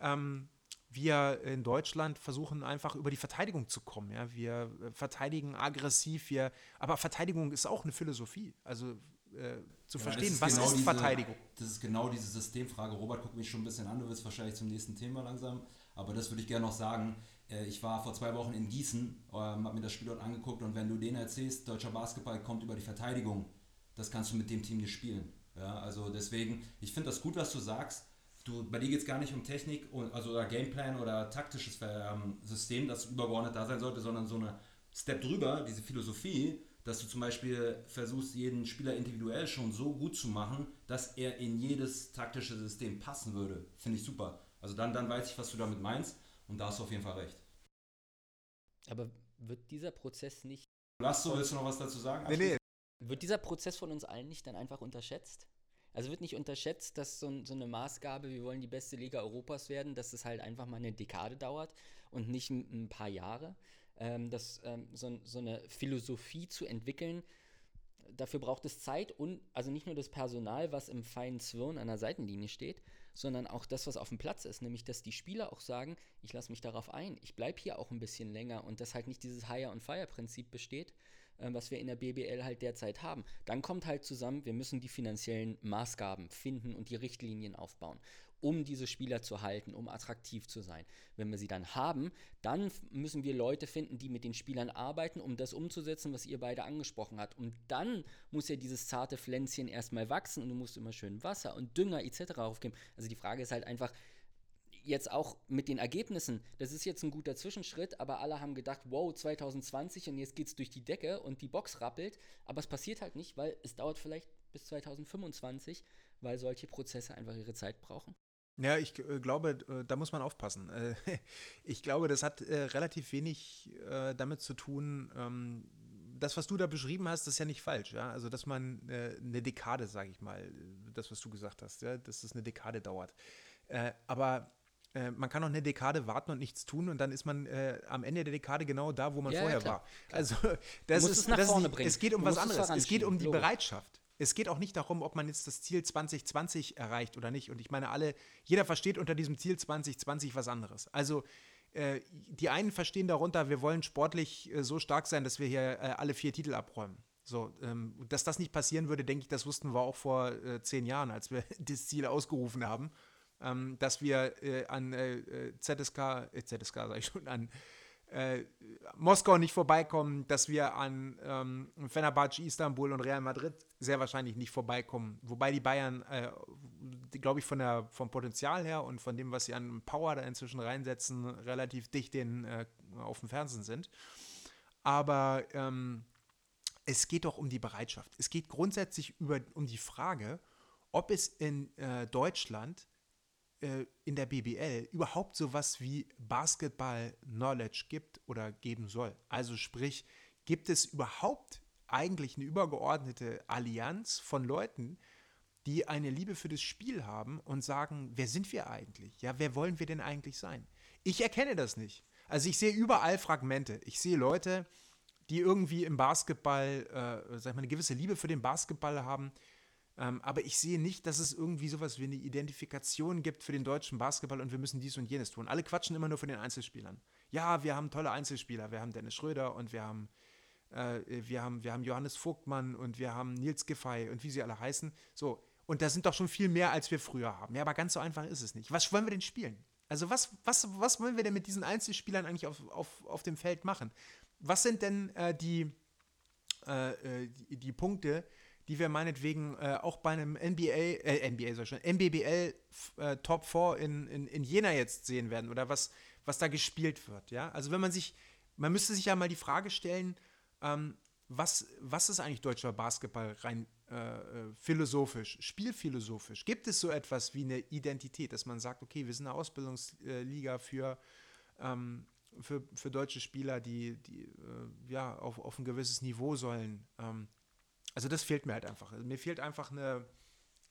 ähm, wir in Deutschland versuchen einfach über die Verteidigung zu kommen. Ja? Wir äh, verteidigen aggressiv, wir, aber Verteidigung ist auch eine Philosophie. Also äh, zu ja, verstehen, ist was genau ist diese, Verteidigung. Das ist genau diese Systemfrage. Robert guckt mich schon ein bisschen an, du willst wahrscheinlich zum nächsten Thema langsam, aber das würde ich gerne noch sagen. Äh, ich war vor zwei Wochen in Gießen, ähm, habe mir das Spiel dort angeguckt und wenn du denen erzählst, deutscher Basketball kommt über die Verteidigung, das kannst du mit dem Team nicht spielen. Ja, also deswegen, ich finde das gut, was du sagst. Du, bei dir geht es gar nicht um Technik, also oder Gameplan oder taktisches ähm, System, das übergeordnet da sein sollte, sondern so eine Step drüber, diese Philosophie, dass du zum Beispiel versuchst, jeden Spieler individuell schon so gut zu machen, dass er in jedes taktische System passen würde. Finde ich super. Also dann, dann weiß ich, was du damit meinst und da hast du auf jeden Fall recht. Aber wird dieser Prozess nicht. Lasso, willst du noch was dazu sagen? Nee, nee. Wird dieser Prozess von uns allen nicht dann einfach unterschätzt? Also wird nicht unterschätzt, dass so, so, eine Maßgabe, wir wollen die beste Liga Europas werden, dass es halt einfach mal eine Dekade dauert und nicht ein, ein paar Jahre ähm, das, ähm, so, so eine Philosophie zu entwickeln, dafür braucht es Zeit und also nicht nur das Personal, was im feinen Zwirn an der Seitenlinie steht, sondern auch das, was auf dem Platz ist, nämlich dass die Spieler auch sagen, ich lasse mich darauf ein, ich bleibe hier auch ein bisschen länger und dass halt nicht dieses Hire und Fire Prinzip besteht, äh, was wir in der BBL halt derzeit haben. Dann kommt halt zusammen, wir müssen die finanziellen Maßgaben finden und die Richtlinien aufbauen um diese Spieler zu halten, um attraktiv zu sein. Wenn wir sie dann haben, dann müssen wir Leute finden, die mit den Spielern arbeiten, um das umzusetzen, was ihr beide angesprochen habt. Und dann muss ja dieses zarte Pflänzchen erstmal wachsen und du musst immer schön Wasser und Dünger etc. aufgeben. Also die Frage ist halt einfach, jetzt auch mit den Ergebnissen, das ist jetzt ein guter Zwischenschritt, aber alle haben gedacht, wow, 2020 und jetzt geht es durch die Decke und die Box rappelt, aber es passiert halt nicht, weil es dauert vielleicht bis 2025, weil solche Prozesse einfach ihre Zeit brauchen. Ja, ich äh, glaube, äh, da muss man aufpassen. Äh, <laughs> ich glaube, das hat äh, relativ wenig äh, damit zu tun. Ähm, das, was du da beschrieben hast, ist ja nicht falsch. Ja? Also, dass man äh, eine Dekade, sage ich mal, das, was du gesagt hast, ja? dass es eine Dekade dauert. aber man kann auch eine Dekade warten und nichts tun und dann ist man am Ende der Dekade genau da, wo man ja, vorher ja, war. Also, <laughs> das ist, es, das ist, es geht um was anderes. Es geht um die Bereitschaft es geht auch nicht darum, ob man jetzt das Ziel 2020 erreicht oder nicht. Und ich meine, alle, jeder versteht unter diesem Ziel 2020 was anderes. Also äh, die einen verstehen darunter, wir wollen sportlich äh, so stark sein, dass wir hier äh, alle vier Titel abräumen. So, ähm, dass das nicht passieren würde, denke ich, das wussten wir auch vor äh, zehn Jahren, als wir <laughs> das Ziel ausgerufen haben, ähm, dass wir äh, an äh, ZSK, ZSK sage ich schon, an äh, Moskau nicht vorbeikommen, dass wir an ähm, Fenerbahce, Istanbul und Real Madrid sehr wahrscheinlich nicht vorbeikommen. Wobei die Bayern, äh, glaube ich, von der, vom Potenzial her und von dem, was sie an Power da inzwischen reinsetzen, relativ dicht den, äh, auf dem Fernsehen sind. Aber ähm, es geht doch um die Bereitschaft. Es geht grundsätzlich über, um die Frage, ob es in äh, Deutschland äh, in der BBL überhaupt sowas wie Basketball-Knowledge gibt oder geben soll. Also sprich, gibt es überhaupt eigentlich eine übergeordnete Allianz von Leuten, die eine Liebe für das Spiel haben und sagen, wer sind wir eigentlich? Ja, wer wollen wir denn eigentlich sein? Ich erkenne das nicht. Also ich sehe überall Fragmente. Ich sehe Leute, die irgendwie im Basketball, äh, sag ich mal, eine gewisse Liebe für den Basketball haben, ähm, aber ich sehe nicht, dass es irgendwie sowas wie eine Identifikation gibt für den deutschen Basketball und wir müssen dies und jenes tun. Alle quatschen immer nur von den Einzelspielern. Ja, wir haben tolle Einzelspieler. Wir haben Dennis Schröder und wir haben, äh, wir haben, wir haben Johannes Vogtmann und wir haben Nils Giffey und wie sie alle heißen. So. Und da sind doch schon viel mehr, als wir früher haben. Ja, aber ganz so einfach ist es nicht. Was wollen wir denn spielen? Also was, was, was wollen wir denn mit diesen Einzelspielern eigentlich auf, auf, auf dem Feld machen? Was sind denn äh, die, äh, äh die, die Punkte, die wir meinetwegen äh, auch bei einem NBA, äh, NBA soll schon, MBBL äh, Top 4 in, in, in Jena jetzt sehen werden oder was, was da gespielt wird, ja. Also wenn man sich, man müsste sich ja mal die Frage stellen, ähm, was, was ist eigentlich deutscher Basketball rein äh, äh, philosophisch, spielphilosophisch? Gibt es so etwas wie eine Identität, dass man sagt, okay, wir sind eine Ausbildungsliga für, ähm, für, für deutsche Spieler, die, die äh, ja, auf, auf ein gewisses Niveau sollen ähm, also das fehlt mir halt einfach. Also mir fehlt einfach eine,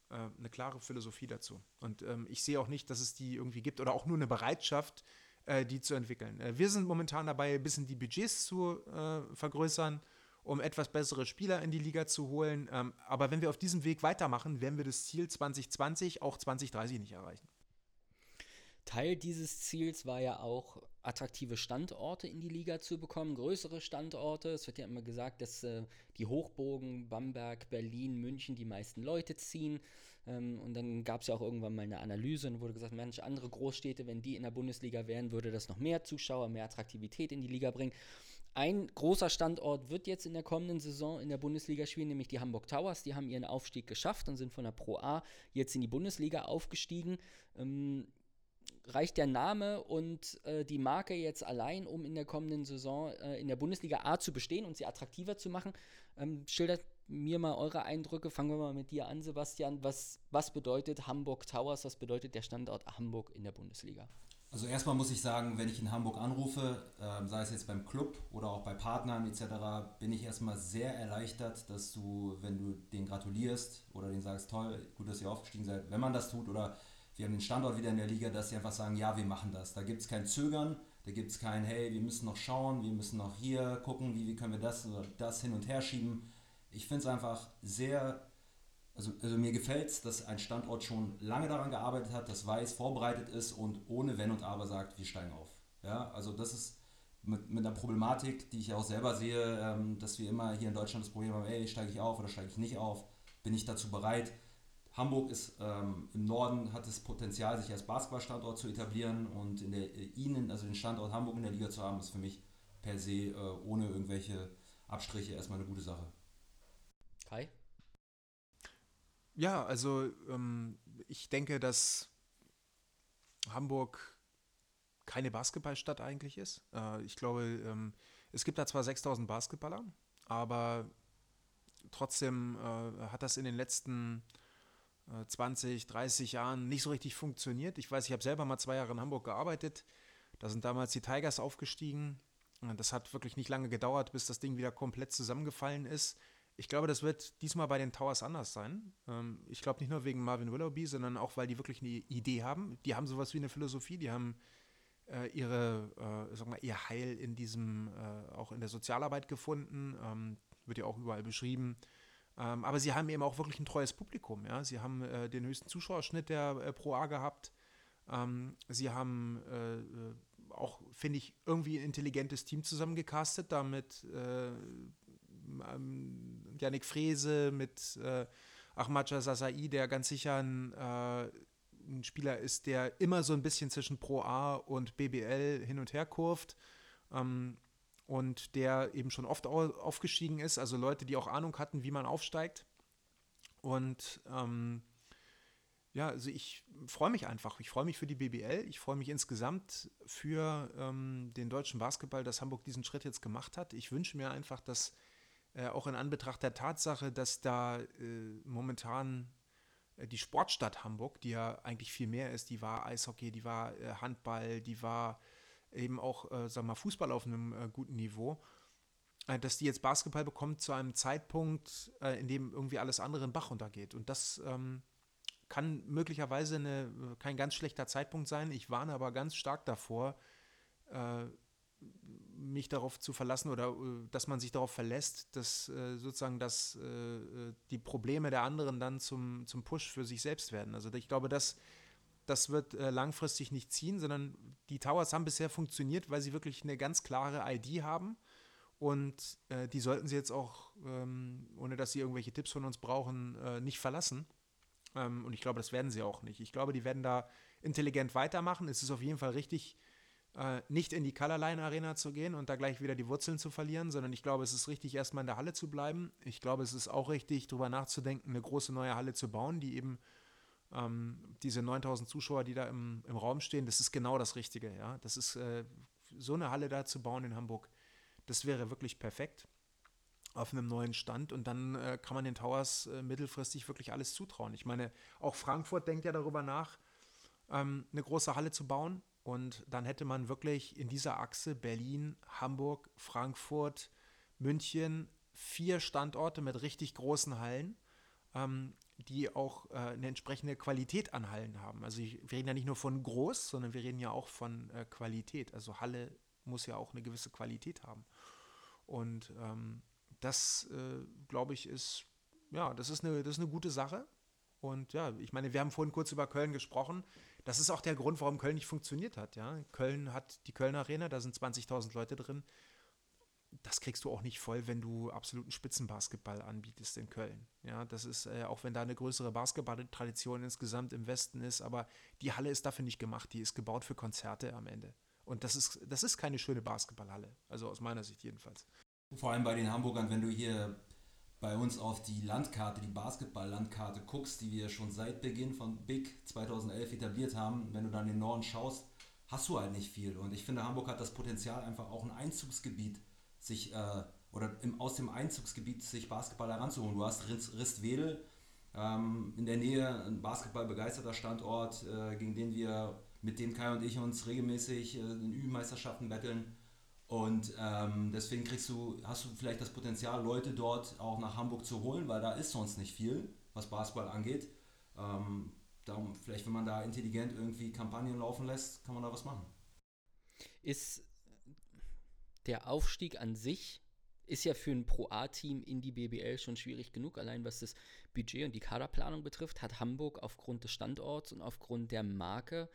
äh, eine klare Philosophie dazu. Und ähm, ich sehe auch nicht, dass es die irgendwie gibt oder auch nur eine Bereitschaft, äh, die zu entwickeln. Äh, wir sind momentan dabei, ein bisschen die Budgets zu äh, vergrößern, um etwas bessere Spieler in die Liga zu holen. Ähm, aber wenn wir auf diesem Weg weitermachen, werden wir das Ziel 2020 auch 2030 nicht erreichen. Teil dieses Ziels war ja auch, attraktive Standorte in die Liga zu bekommen, größere Standorte. Es wird ja immer gesagt, dass äh, die Hochburgen Bamberg, Berlin, München die meisten Leute ziehen. Ähm, und dann gab es ja auch irgendwann mal eine Analyse und wurde gesagt, manche andere Großstädte, wenn die in der Bundesliga wären, würde das noch mehr Zuschauer, mehr Attraktivität in die Liga bringen. Ein großer Standort wird jetzt in der kommenden Saison in der Bundesliga spielen, nämlich die Hamburg Towers. Die haben ihren Aufstieg geschafft und sind von der Pro A jetzt in die Bundesliga aufgestiegen. Ähm, reicht der Name und äh, die Marke jetzt allein, um in der kommenden Saison äh, in der Bundesliga A zu bestehen und sie attraktiver zu machen? Ähm, schildert mir mal eure Eindrücke. Fangen wir mal mit dir an, Sebastian. Was, was bedeutet Hamburg Towers? Was bedeutet der Standort Hamburg in der Bundesliga? Also erstmal muss ich sagen, wenn ich in Hamburg anrufe, äh, sei es jetzt beim Club oder auch bei Partnern etc., bin ich erstmal sehr erleichtert, dass du, wenn du den gratulierst oder den sagst, toll, gut, dass ihr aufgestiegen seid, wenn man das tut oder wir haben den Standort wieder in der Liga, dass sie einfach sagen, ja, wir machen das. Da gibt es kein Zögern, da gibt es kein, hey, wir müssen noch schauen, wir müssen noch hier gucken, wie, wie können wir das oder das hin und her schieben. Ich finde es einfach sehr, also, also mir gefällt es, dass ein Standort schon lange daran gearbeitet hat, das weiß, vorbereitet ist und ohne Wenn und Aber sagt, wir steigen auf. Ja, also das ist mit, mit einer Problematik, die ich auch selber sehe, ähm, dass wir immer hier in Deutschland das Problem haben, ey, steige ich auf oder steige ich nicht auf, bin ich dazu bereit, Hamburg ist ähm, im Norden, hat das Potenzial, sich als Basketballstandort zu etablieren und in der, äh, ihnen, also den Standort Hamburg in der Liga zu haben, ist für mich per se äh, ohne irgendwelche Abstriche erstmal eine gute Sache. Kai? Ja, also ähm, ich denke, dass Hamburg keine Basketballstadt eigentlich ist. Äh, ich glaube, ähm, es gibt da zwar 6000 Basketballer, aber trotzdem äh, hat das in den letzten 20, 30 Jahren nicht so richtig funktioniert. Ich weiß, ich habe selber mal zwei Jahre in Hamburg gearbeitet. Da sind damals die Tigers aufgestiegen. Das hat wirklich nicht lange gedauert, bis das Ding wieder komplett zusammengefallen ist. Ich glaube, das wird diesmal bei den Towers anders sein. Ähm, ich glaube nicht nur wegen Marvin Willoughby, sondern auch, weil die wirklich eine Idee haben. Die haben sowas wie eine Philosophie, die haben äh, ihre, äh, sag mal, ihr Heil in diesem, äh, auch in der Sozialarbeit gefunden. Ähm, wird ja auch überall beschrieben. Ähm, aber sie haben eben auch wirklich ein treues Publikum. Ja? Sie haben äh, den höchsten Zuschauerschnitt der äh, Pro A gehabt. Ähm, sie haben äh, auch, finde ich, irgendwie ein intelligentes Team zusammengecastet, damit ähm, Yannick Frese, mit äh, Ahmad Sasai, der ganz sicher ein, äh, ein, Spieler ist, der immer so ein bisschen zwischen Pro A und BBL hin und her kurft. Ähm, und der eben schon oft aufgestiegen ist, also Leute, die auch Ahnung hatten, wie man aufsteigt. Und ähm, ja, also ich freue mich einfach. Ich freue mich für die BBL. Ich freue mich insgesamt für ähm, den deutschen Basketball, dass Hamburg diesen Schritt jetzt gemacht hat. Ich wünsche mir einfach, dass äh, auch in Anbetracht der Tatsache, dass da äh, momentan äh, die Sportstadt Hamburg, die ja eigentlich viel mehr ist, die war Eishockey, die war äh, Handball, die war eben auch, äh, wir mal, Fußball auf einem äh, guten Niveau, dass die jetzt Basketball bekommt zu einem Zeitpunkt, in dem irgendwie alles andere in Bach runtergeht. Und das ähm, kann möglicherweise eine, kein ganz schlechter Zeitpunkt sein. Ich warne aber ganz stark davor, mich darauf zu verlassen oder äh, dass man sich darauf verlässt, dass äh, sozusagen dass, äh, die Probleme der anderen dann zum, zum Push für sich selbst werden. Also ich glaube, das, das wird langfristig nicht ziehen, sondern die Towers haben bisher funktioniert, weil sie wirklich eine ganz klare ID haben. Und äh, die sollten sie jetzt auch, ähm, ohne dass sie irgendwelche Tipps von uns brauchen, äh, nicht verlassen. Ähm, und ich glaube, das werden sie auch nicht. Ich glaube, die werden da intelligent weitermachen. Es ist auf jeden Fall richtig, äh, nicht in die Colorline Arena zu gehen und da gleich wieder die Wurzeln zu verlieren, sondern ich glaube, es ist richtig, erstmal in der Halle zu bleiben. Ich glaube, es ist auch richtig, darüber nachzudenken, eine große neue Halle zu bauen, die eben ähm, diese 9000 Zuschauer, die da im, im Raum stehen, das ist genau das Richtige. Ja? Das ist äh, so eine Halle da zu bauen in Hamburg, das wäre wirklich perfekt auf einem neuen Stand und dann äh, kann man den Towers äh, mittelfristig wirklich alles zutrauen. Ich meine, auch Frankfurt denkt ja darüber nach, ähm, eine große Halle zu bauen. Und dann hätte man wirklich in dieser Achse Berlin, Hamburg, Frankfurt, München vier Standorte mit richtig großen Hallen, ähm, die auch äh, eine entsprechende Qualität an Hallen haben. Also ich, wir reden ja nicht nur von groß, sondern wir reden ja auch von äh, Qualität. Also Halle muss ja auch eine gewisse Qualität haben. Und ähm, das, äh, glaube ich, ist, ja, das ist, eine, das ist eine gute Sache. Und ja, ich meine, wir haben vorhin kurz über Köln gesprochen. Das ist auch der Grund, warum Köln nicht funktioniert hat. Ja? Köln hat die Köln Arena, da sind 20.000 Leute drin. Das kriegst du auch nicht voll, wenn du absoluten Spitzenbasketball anbietest in Köln. Ja, das ist, äh, auch wenn da eine größere Basketballtradition insgesamt im Westen ist, aber die Halle ist dafür nicht gemacht, die ist gebaut für Konzerte am Ende. Und das ist, das ist keine schöne Basketballhalle, also aus meiner Sicht jedenfalls. Vor allem bei den Hamburgern, wenn du hier bei uns auf die Landkarte, die Basketball-Landkarte guckst, die wir schon seit Beginn von Big 2011 etabliert haben, wenn du dann in den Norden schaust, hast du halt nicht viel. Und ich finde, Hamburg hat das Potenzial, einfach auch ein Einzugsgebiet sich äh, oder im, aus dem Einzugsgebiet sich Basketball heranzuholen. Du hast Ristwedel ähm, in der Nähe, ein basketballbegeisterter Standort, äh, gegen den wir, mit dem Kai und ich uns regelmäßig äh, in Ü-Meisterschaften betteln. Und ähm, deswegen kriegst du, hast du vielleicht das Potenzial, Leute dort auch nach Hamburg zu holen, weil da ist sonst nicht viel, was Basketball angeht. Ähm, darum, vielleicht, wenn man da intelligent irgendwie Kampagnen laufen lässt, kann man da was machen. Ist der Aufstieg an sich ist ja für ein Pro-A-Team in die BBL schon schwierig genug. Allein was das Budget und die Kaderplanung betrifft, hat Hamburg aufgrund des Standorts und aufgrund der Marke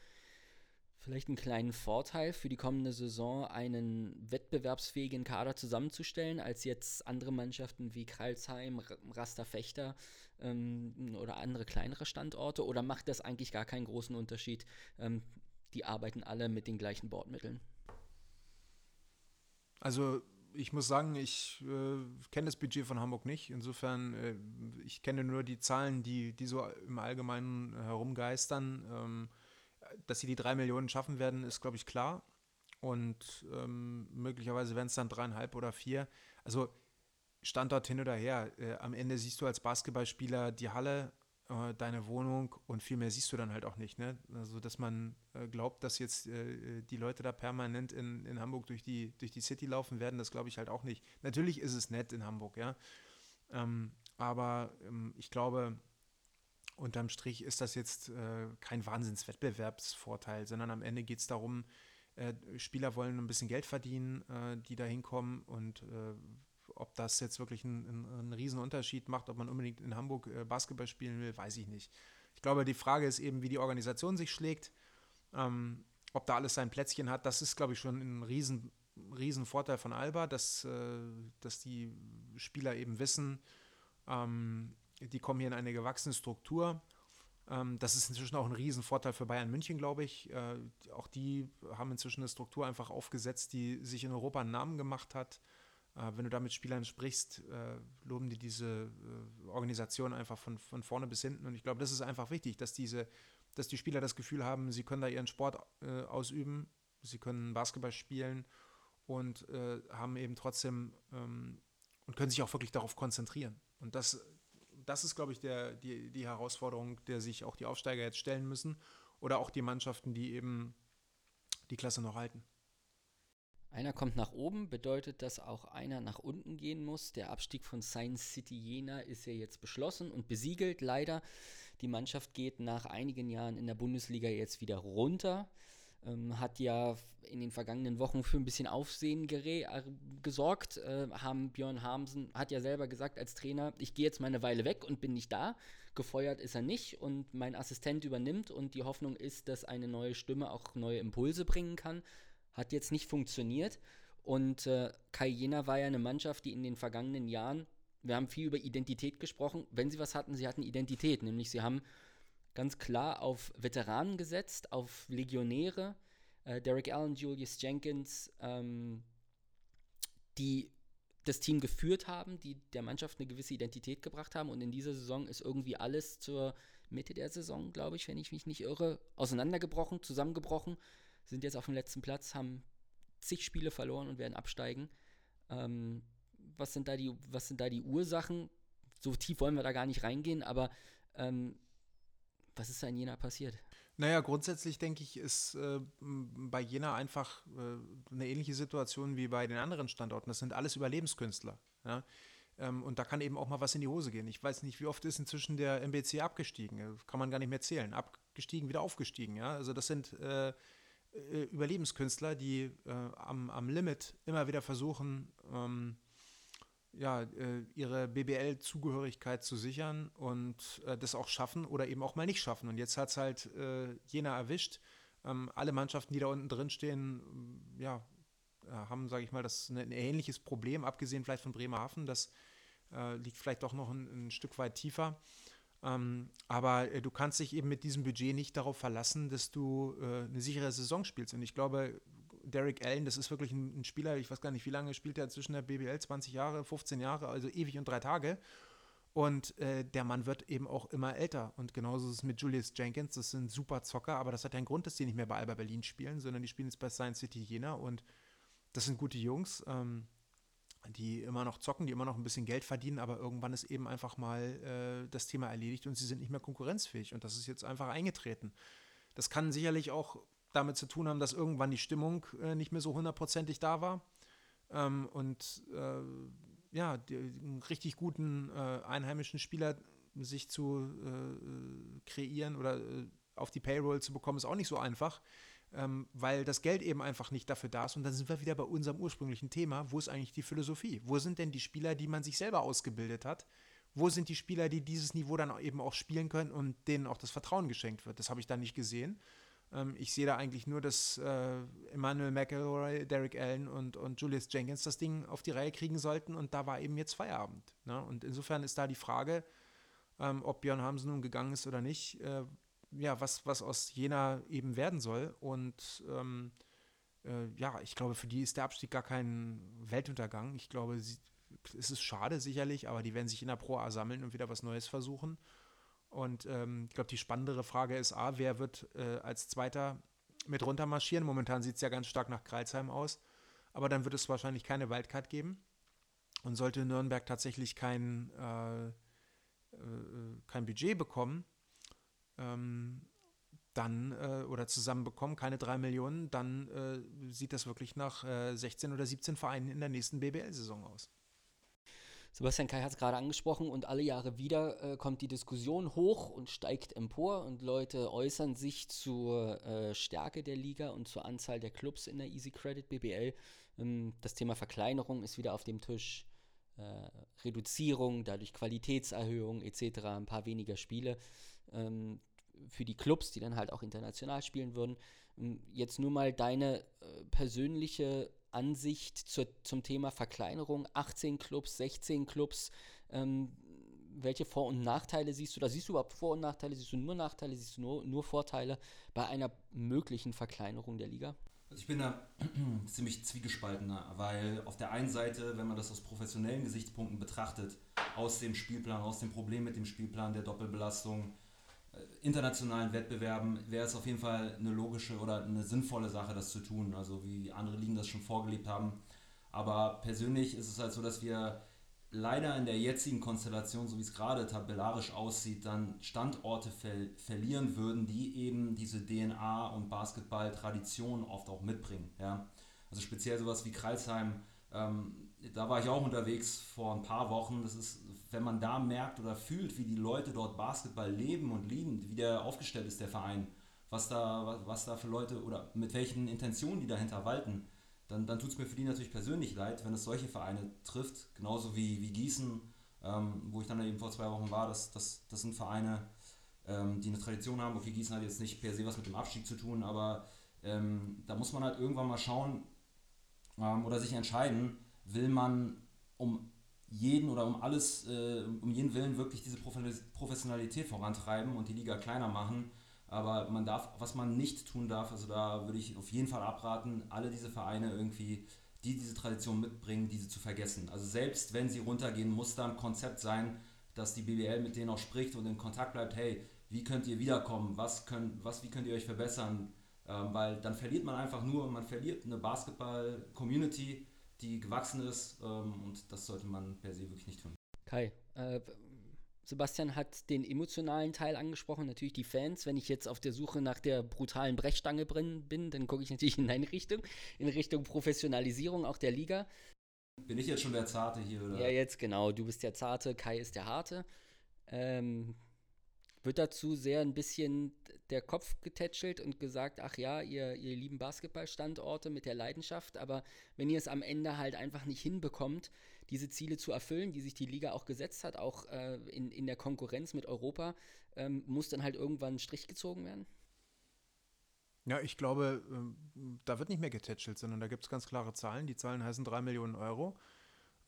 vielleicht einen kleinen Vorteil für die kommende Saison, einen wettbewerbsfähigen Kader zusammenzustellen, als jetzt andere Mannschaften wie Kreilsheim, Raster Fechter ähm, oder andere kleinere Standorte? Oder macht das eigentlich gar keinen großen Unterschied? Ähm, die arbeiten alle mit den gleichen Bordmitteln. Also ich muss sagen, ich äh, kenne das Budget von Hamburg nicht. Insofern, äh, ich kenne nur die Zahlen, die, die so im Allgemeinen herumgeistern. Ähm, dass sie die drei Millionen schaffen werden, ist, glaube ich, klar. Und ähm, möglicherweise werden es dann dreieinhalb oder vier. Also Standort hin oder her. Äh, am Ende siehst du als Basketballspieler die Halle, äh, deine Wohnung und viel mehr siehst du dann halt auch nicht. Ne? Also, dass man äh, glaubt, dass jetzt äh, die Leute da permanent in, in Hamburg durch die, durch die City laufen werden, das glaube ich halt auch nicht. Natürlich ist es nett in Hamburg, ja. Ähm, aber ähm, ich glaube, unterm Strich ist das jetzt äh, kein Wahnsinnswettbewerbsvorteil, sondern am Ende geht es darum, Spieler wollen ein bisschen Geld verdienen, die da hinkommen und ob das jetzt wirklich einen, einen, riesen Unterschied macht, ob man unbedingt in Hamburg äh, Basketball spielen will, weiß ich nicht. Ich glaube, die Frage ist eben, wie die Organisation sich schlägt, ähm, ob da alles sein Plätzchen hat. Das ist, glaube ich, schon ein riesen, riesen Vorteil von Alba, dass, äh, dass die Spieler eben wissen, ähm, die kommen hier in eine gewachsene Struktur. Ähm, das ist inzwischen auch ein Riesenvorteil für Bayern München, glaube ich. Äh, auch die haben inzwischen eine Struktur einfach aufgesetzt, die sich in Europa einen Namen gemacht hat. Äh, wenn du da mit Spielern sprichst, äh, loben die diese äh, Organisation einfach von, von vorne bis hinten. Und ich glaube, das ist einfach wichtig, dass diese, dass die Spieler das Gefühl haben, sie können da ihren Sport ausüben, sie können Basketball spielen und haben eben trotzdem ähm, und können sich auch wirklich darauf konzentrieren. Und das, das ist, glaube ich, der, die, die Herausforderung, der sich auch die Aufsteiger jetzt stellen müssen oder auch die Mannschaften, die eben die Klasse noch halten. Einer kommt nach oben, bedeutet, dass auch einer nach unten gehen muss. Der Abstieg von Science City Jena ist ja jetzt beschlossen und besiegelt leider. Die Mannschaft geht nach einigen Jahren in der Bundesliga jetzt wieder runter. Ähm, hat ja in den vergangenen Wochen für ein bisschen Aufsehen äh, gesorgt. Äh, haben Björn Hamsen hat ja selber gesagt als Trainer, ich gehe jetzt mal eine Weile weg und bin nicht da. Gefeuert ist er nicht und mein Assistent übernimmt und die Hoffnung ist, dass eine neue Stimme auch neue Impulse bringen kann hat jetzt nicht funktioniert. Und äh, Kai Jena war ja eine Mannschaft, die in den vergangenen Jahren, wir haben viel über Identität gesprochen, wenn sie was hatten, sie hatten Identität, nämlich sie haben ganz klar auf Veteranen gesetzt, auf Legionäre, äh, Derek Allen, Julius Jenkins, ähm, die das Team geführt haben, die der Mannschaft eine gewisse Identität gebracht haben. Und in dieser Saison ist irgendwie alles zur Mitte der Saison, glaube ich, wenn ich mich nicht irre, auseinandergebrochen, zusammengebrochen sind jetzt auf dem letzten Platz, haben zig Spiele verloren und werden absteigen. Ähm, was, sind da die, was sind da die Ursachen? So tief wollen wir da gar nicht reingehen, aber ähm, was ist da in Jena passiert? Naja, grundsätzlich denke ich, ist äh, bei Jena einfach äh, eine ähnliche Situation wie bei den anderen Standorten. Das sind alles Überlebenskünstler. Ja? Ähm, und da kann eben auch mal was in die Hose gehen. Ich weiß nicht, wie oft ist inzwischen der MBC abgestiegen. Kann man gar nicht mehr zählen. Abgestiegen, wieder aufgestiegen. Ja? Also das sind äh, äh, Überlebenskünstler, die äh, am, am Limit immer wieder versuchen, ähm, ja, äh, ihre BBL-Zugehörigkeit zu sichern und äh, das auch schaffen oder eben auch mal nicht schaffen. Und jetzt hat es halt äh, Jena erwischt. Ähm, alle Mannschaften, die da unten drin stehen, ja, haben, sage ich mal, das ein, ein ähnliches Problem, abgesehen vielleicht von Bremerhaven. Das liegt vielleicht doch noch ein, ein Stück weit tiefer. Ähm, aber äh, du kannst dich eben mit diesem Budget nicht darauf verlassen, dass du äh, eine sichere Saison spielst. Und ich glaube, Derek Allen, das ist wirklich ein, ein, Spieler, ich weiß gar nicht, wie lange spielt er zwischen der BBL, 20 Jahre, 15 Jahre, also ewig und drei Tage. Und äh, der Mann wird eben auch immer älter. Und genauso ist es mit Julius Jenkins, das sind super Zocker, aber das hat ja einen Grund, dass die nicht mehr bei Alba Berlin spielen, sondern die spielen jetzt bei Science City Jena und das sind gute Jungs. Ähm, die immer noch zocken, die immer noch ein bisschen Geld verdienen, aber irgendwann ist eben einfach mal äh, das Thema erledigt und sie sind nicht mehr konkurrenzfähig. Und das ist jetzt einfach eingetreten. Das kann sicherlich auch damit zu tun haben, dass irgendwann die Stimmung äh, nicht mehr so hundertprozentig da war. Ähm, und äh, ja, die, einen richtig guten äh, einheimischen Spieler sich zu äh, kreieren oder äh, auf die Payroll zu bekommen, ist auch nicht so einfach ähm, weil das Geld eben einfach nicht dafür da ist. Und dann sind wir wieder bei unserem ursprünglichen Thema. Wo ist eigentlich die Philosophie? Wo sind denn die Spieler, die man sich selber ausgebildet hat? Wo sind die Spieler, die dieses Niveau dann eben auch spielen können und denen auch das Vertrauen geschenkt wird? Das habe ich da nicht gesehen. Ähm, ich sehe da eigentlich nur, dass äh, Emmanuel McElroy, Derek Allen und, und Julius Jenkins das Ding auf die Reihe kriegen sollten und da war eben jetzt Feierabend. Ne? Und insofern ist da die Frage, ähm, ob Björn Hamsen nun gegangen ist oder nicht, äh, ja, was, was aus Jena eben werden soll. Und ähm, äh, ja, ich glaube, für die ist der Abstieg gar kein Weltuntergang. Ich glaube, sie, es ist schade sicherlich, aber die werden sich in der Pro A sammeln und wieder was Neues versuchen. Und ähm, ich glaube, die spannendere Frage ist A, wer wird äh, als Zweiter mit runter marschieren? Momentan sieht es ja ganz stark nach Kreilsheim aus. Aber dann wird es wahrscheinlich keine Wildcard geben. Und sollte Nürnberg tatsächlich kein, äh, äh, kein Budget bekommen, ähm, dann äh, oder zusammenbekommen, keine drei Millionen, dann äh, sieht das wirklich nach äh, 16 oder 17 Vereinen in der nächsten BBL-Saison aus. Sebastian Kai hat es gerade angesprochen und alle Jahre wieder äh, kommt die Diskussion hoch und steigt empor und Leute äußern sich zur äh, Stärke der Liga und zur Anzahl der Clubs in der Easy Credit BBL. Ähm, das Thema Verkleinerung ist wieder auf dem Tisch. Äh, Reduzierung, dadurch Qualitätserhöhung etc., ein paar weniger Spiele. Ähm, für die Clubs, die dann halt auch international spielen würden. Ähm, jetzt nur mal deine äh, persönliche Ansicht zur, zum Thema Verkleinerung. 18 Clubs, 16 Clubs. Ähm, welche Vor- und Nachteile siehst du? Da siehst du überhaupt Vor- und Nachteile? Siehst du nur Nachteile? Siehst du nur, nur Vorteile bei einer möglichen Verkleinerung der Liga? Also ich bin da <clears throat> ziemlich zwiegespaltener, weil auf der einen Seite, wenn man das aus professionellen Gesichtspunkten betrachtet, aus dem Spielplan, aus dem Problem mit dem Spielplan, der Doppelbelastung, internationalen Wettbewerben wäre es auf jeden Fall eine logische oder eine sinnvolle Sache, das zu tun. Also wie andere Ligen das schon vorgelebt haben. Aber persönlich ist es halt so, dass wir leider in der jetzigen Konstellation, so wie es gerade tabellarisch aussieht, dann Standorte ver verlieren würden, die eben diese DNA und Basketball-Tradition oft auch mitbringen. Ja? Also speziell sowas wie Kreisheim, ähm, da war ich auch unterwegs vor ein paar Wochen. Das ist wenn man da merkt oder fühlt, wie die Leute dort Basketball leben und lieben, wie der aufgestellt ist, der Verein, was da, was, da für Leute oder mit welchen Intentionen die dahinter walten, dann, dann tut es mir für die natürlich persönlich leid, wenn es solche Vereine trifft, genauso wie, wie Gießen, ähm, wo ich dann eben vor zwei Wochen war, das, das, das sind Vereine, ähm, die eine Tradition haben. Okay, Gießen hat jetzt nicht per se was mit dem Abstieg zu tun, aber ähm, da muss man halt irgendwann mal schauen ähm, oder sich entscheiden, will man um jeden oder um alles, äh, um jeden Willen wirklich diese Professionalität vorantreiben und die Liga kleiner machen. Aber man darf, was man nicht tun darf, also da würde ich auf jeden Fall abraten, alle diese Vereine irgendwie, die diese Tradition mitbringen, diese zu vergessen. Also selbst wenn sie runtergehen, muss da ein Konzept sein, dass die BBL mit denen auch spricht und in Kontakt bleibt, hey, wie könnt ihr wiederkommen, was könnt, was, wie könnt ihr euch verbessern, ähm, weil dann verliert man einfach nur, man verliert eine Basketball-Community, die gewachsen ist ähm, und das sollte man per se wirklich nicht tun. Kai, äh, Sebastian hat den emotionalen Teil angesprochen, natürlich die Fans. Wenn ich jetzt auf der Suche nach der brutalen Brechstange bin, dann gucke ich natürlich in deine Richtung, in Richtung Professionalisierung auch der Liga. Bin ich jetzt schon der Zarte hier, oder? Ja, jetzt genau. Du bist der Zarte, Kai ist der Harte. Ähm, wird dazu sehr ein bisschen der Kopf getätschelt und gesagt, ach ja, ihr, ihr lieben Basketballstandorte mit der Leidenschaft, aber wenn ihr es am Ende halt einfach nicht hinbekommt, diese Ziele zu erfüllen, die sich die Liga auch gesetzt hat, auch äh, in, in der Konkurrenz mit Europa, ähm, muss dann halt irgendwann ein Strich gezogen werden? Ja, ich glaube, ähm, da wird nicht mehr getätschelt, sondern da gibt es ganz klare Zahlen. Die Zahlen heißen 3 Millionen Euro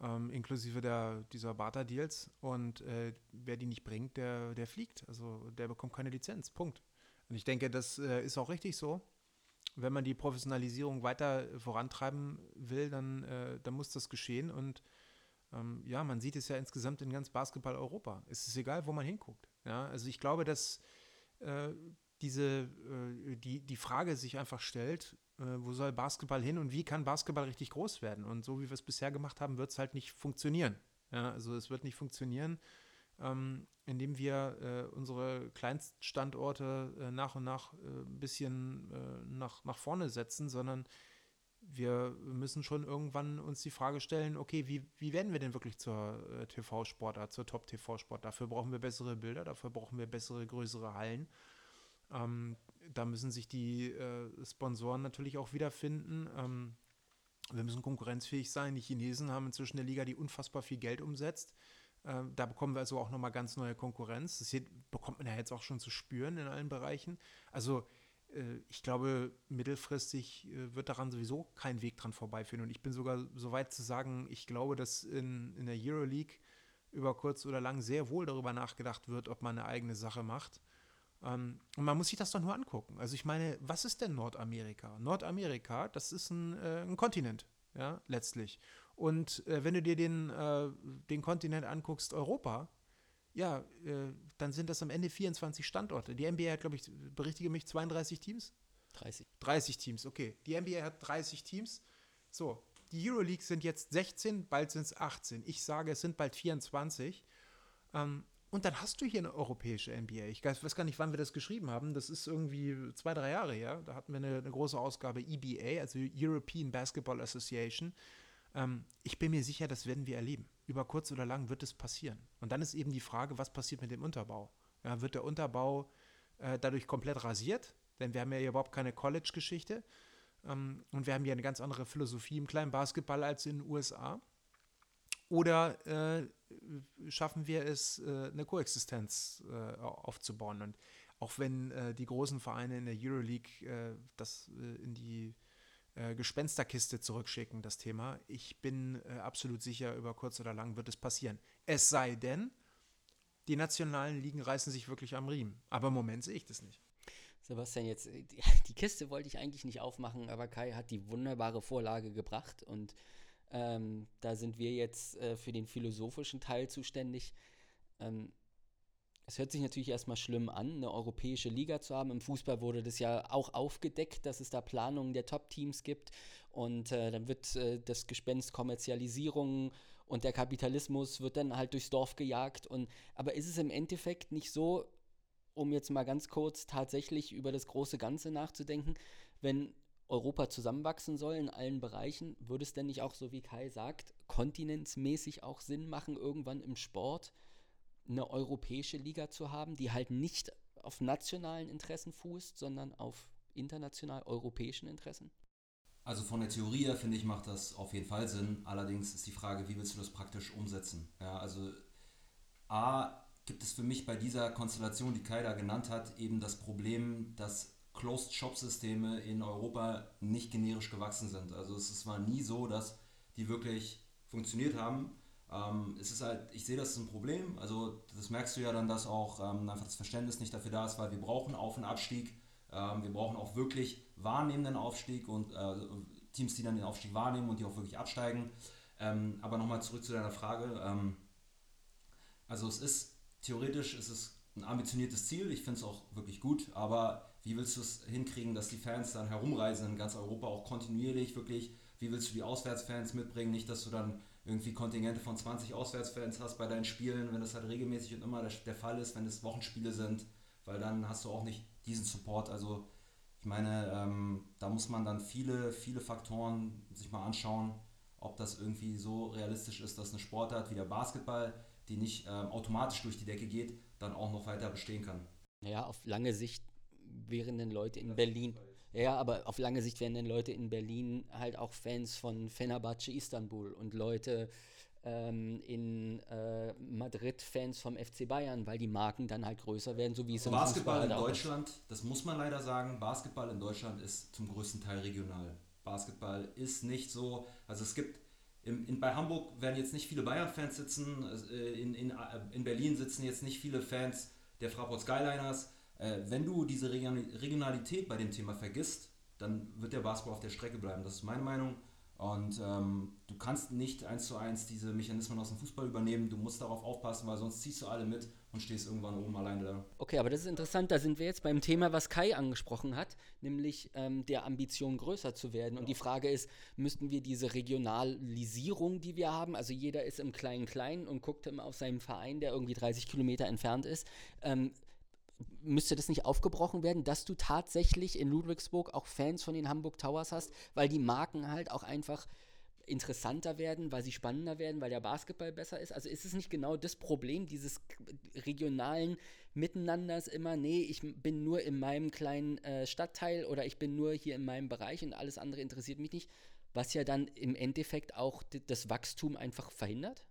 ähm, inklusive der, dieser Barter-Deals. Und äh, wer die nicht bringt, der, der fliegt. Also der bekommt keine Lizenz. Punkt. Und ich denke, das äh, ist auch richtig so. Wenn man die Professionalisierung weiter vorantreiben will, dann, äh, dann muss das geschehen. Und ähm, ja, man sieht es ja insgesamt in ganz Basketball-Europa. Es ist egal, wo man hinguckt. Ja? Also ich glaube, dass äh, diese, äh, die, die Frage sich einfach stellt, äh, wo soll Basketball hin und wie kann Basketball richtig groß werden? Und so wie wir es bisher gemacht haben, wird es halt nicht funktionieren. Ja, also es wird nicht funktionieren, ähm, indem wir äh, unsere Kleinststandorte nach und nach ein bisschen nach, nach vorne setzen, sondern wir müssen schon irgendwann uns die Frage stellen, okay, wie, wie werden wir denn wirklich zur TV-Sportart, zur Top-TV-Sport? Dafür brauchen wir bessere Bilder, dafür brauchen wir bessere, größere Hallen. Ähm, da müssen sich die äh, Sponsoren natürlich auch wiederfinden. Ähm, wir müssen konkurrenzfähig sein. Die Chinesen haben inzwischen eine Liga, die unfassbar viel Geld umsetzt. Ähm, da bekommen wir also auch nochmal ganz neue Konkurrenz. Das hier bekommt man ja jetzt auch schon zu spüren in allen Bereichen. Also äh, ich glaube, mittelfristig äh, wird daran sowieso kein Weg dran vorbeiführen. Und ich bin sogar so weit zu sagen, ich glaube, dass in, in der Euroleague über kurz oder lang sehr wohl darüber nachgedacht wird, ob man eine eigene Sache macht. Ähm, und man muss sich das doch nur angucken. Also ich meine, was ist denn Nordamerika? Nordamerika, das ist ein, äh, ein Kontinent, ja, letztlich. Und äh, wenn du dir den, äh, den Kontinent anguckst, Europa, ja, äh, dann sind das am Ende 24 Standorte. Die NBA hat, glaube ich, berichtige mich, 32 Teams? 30. 30 Teams, okay. Die NBA hat 30 Teams. So, die Euroleague sind jetzt 16, bald sind es 18. Ich sage, es sind bald 24. Ähm, Und dann hast du hier eine europäische NBA. Ich weiß gar nicht, wann wir das geschrieben haben. Das ist irgendwie zwei, drei Jahre her. Da hatten wir eine, eine große Ausgabe EBA, also European Basketball Association. Ähm, ich bin mir sicher, das werden wir erleben. Über kurz oder lang wird es passieren. Und dann ist eben die Frage, was passiert mit dem Unterbau? Ja, wird der Unterbau äh, dadurch komplett rasiert? Denn wir haben ja überhaupt keine College-Geschichte. Ähm, und wir haben ja eine ganz andere Philosophie im kleinen Basketball als in den USA. Oder äh, schaffen wir es, äh, eine Koexistenz äh, aufzubauen? Und auch wenn äh, die großen Vereine in der Euroleague das in die Gespensterkiste zurückschicken, das Thema, ich bin absolut sicher, über kurz oder lang wird es passieren. Es sei denn, die nationalen Ligen reißen sich wirklich am Riemen. Aber im Moment sehe ich das nicht. Sebastian, jetzt die Kiste wollte ich eigentlich nicht aufmachen, aber Kai hat die wunderbare Vorlage gebracht und ähm, da sind wir jetzt äh, für den philosophischen Teil zuständig. Ähm, es hört sich natürlich erstmal schlimm an, eine europäische Liga zu haben. Im Fußball wurde das ja auch aufgedeckt, dass es da Planungen der Top-Teams gibt. Und äh, dann wird äh, das Gespenst Kommerzialisierung und der Kapitalismus wird dann halt durchs Dorf gejagt. Und, aber ist es im Endeffekt nicht so, um jetzt mal ganz kurz tatsächlich über das große Ganze nachzudenken, wenn Europa zusammenwachsen soll in allen Bereichen, würde es denn nicht auch, so wie Kai sagt, kontinentsmäßig auch Sinn machen, irgendwann im Sport eine europäische Liga zu haben, die halt nicht auf nationalen Interessen fußt, sondern auf international europäischen Interessen? Also von der Theorie her finde ich, macht das auf jeden Fall Sinn. Allerdings ist die Frage, wie willst du das praktisch umsetzen? Ja, also A gibt es für mich bei dieser Konstellation, die Kai da genannt hat, eben das Problem, dass Closed-Shop-Systeme in Europa nicht generisch gewachsen sind. Also es war nie so, dass die wirklich funktioniert haben. Ähm, es ist halt, ich sehe das ist ein Problem. Also das merkst du ja dann, dass auch ähm, einfach das Verständnis nicht dafür da ist, weil wir brauchen Auf- und Abstieg. Ähm, wir brauchen auch wirklich wahrnehmenden Aufstieg und äh, Teams, die dann den Aufstieg wahrnehmen und die auch wirklich absteigen. Ähm, aber nochmal zurück zu deiner Frage. Ähm, also es ist theoretisch ist ein ambitioniertes Ziel. Ich finde es auch wirklich gut, aber wie willst du es hinkriegen, dass die Fans dann herumreisen in ganz Europa, auch kontinuierlich wirklich? Wie willst du die Auswärtsfans mitbringen? Nicht, dass du dann irgendwie Kontingente von 20 Auswärtsfans hast bei deinen Spielen, wenn das halt regelmäßig und immer der, Fall ist, wenn es Wochenspiele sind, weil dann hast du auch nicht diesen Support. Also ich meine, ähm, da muss man dann viele, viele Faktoren sich mal anschauen, ob das irgendwie so realistisch ist, dass eine Sportart wie der Basketball, die nicht ähm, automatisch durch die Decke geht, dann auch noch weiter bestehen kann. Ja, auf lange Sicht wären denn Leute in Berlin. Ja, aber auf lange Sicht wären denn Leute in Berlin halt auch Fans von Fenerbahce Istanbul und Leute ähm, in äh, Madrid Fans vom FC Bayern, weil die Marken dann halt größer werden, so wie es im Basketball in Deutschland, das muss man leider sagen, Basketball in Deutschland ist zum größten Teil regional. Basketball ist nicht so, also es gibt in, in, bei Hamburg werden jetzt nicht viele Bayern-Fans sitzen, äh, in, in, in Berlin sitzen jetzt nicht viele Fans der Fraport Skyliners äh, wenn du diese Regionalität bei dem Thema vergisst, dann wird der Basketball auf der Strecke bleiben. Das ist meine Meinung. Und ähm, du kannst nicht eins zu eins diese Mechanismen aus dem Fußball übernehmen. Du musst darauf aufpassen, weil sonst ziehst du alle mit und stehst irgendwann oben alleine da. Okay, aber das ist interessant. Da sind wir jetzt beim Thema, was Kai angesprochen hat, nämlich ähm, der Ambition größer zu werden. Und die Frage ist, müssten wir diese Regionalisierung, die wir haben, also jeder ist im Kleinen-Kleinen und guckt immer auf seinen Verein, der irgendwie 30 Kilometer entfernt ist, ähm, müsste das nicht aufgebrochen werden, dass du tatsächlich in Ludwigsburg auch Fans von den Hamburg Towers hast, weil die Marken halt auch einfach interessanter werden, weil sie spannender werden, weil der Basketball besser ist? Also ist es nicht genau das Problem dieses regionalen Miteinanders immer, nee, ich bin nur in meinem kleinen äh, Stadtteil oder ich bin nur hier in meinem Bereich und alles andere interessiert mich nicht, was ja dann im Endeffekt auch das Wachstum einfach verhindert?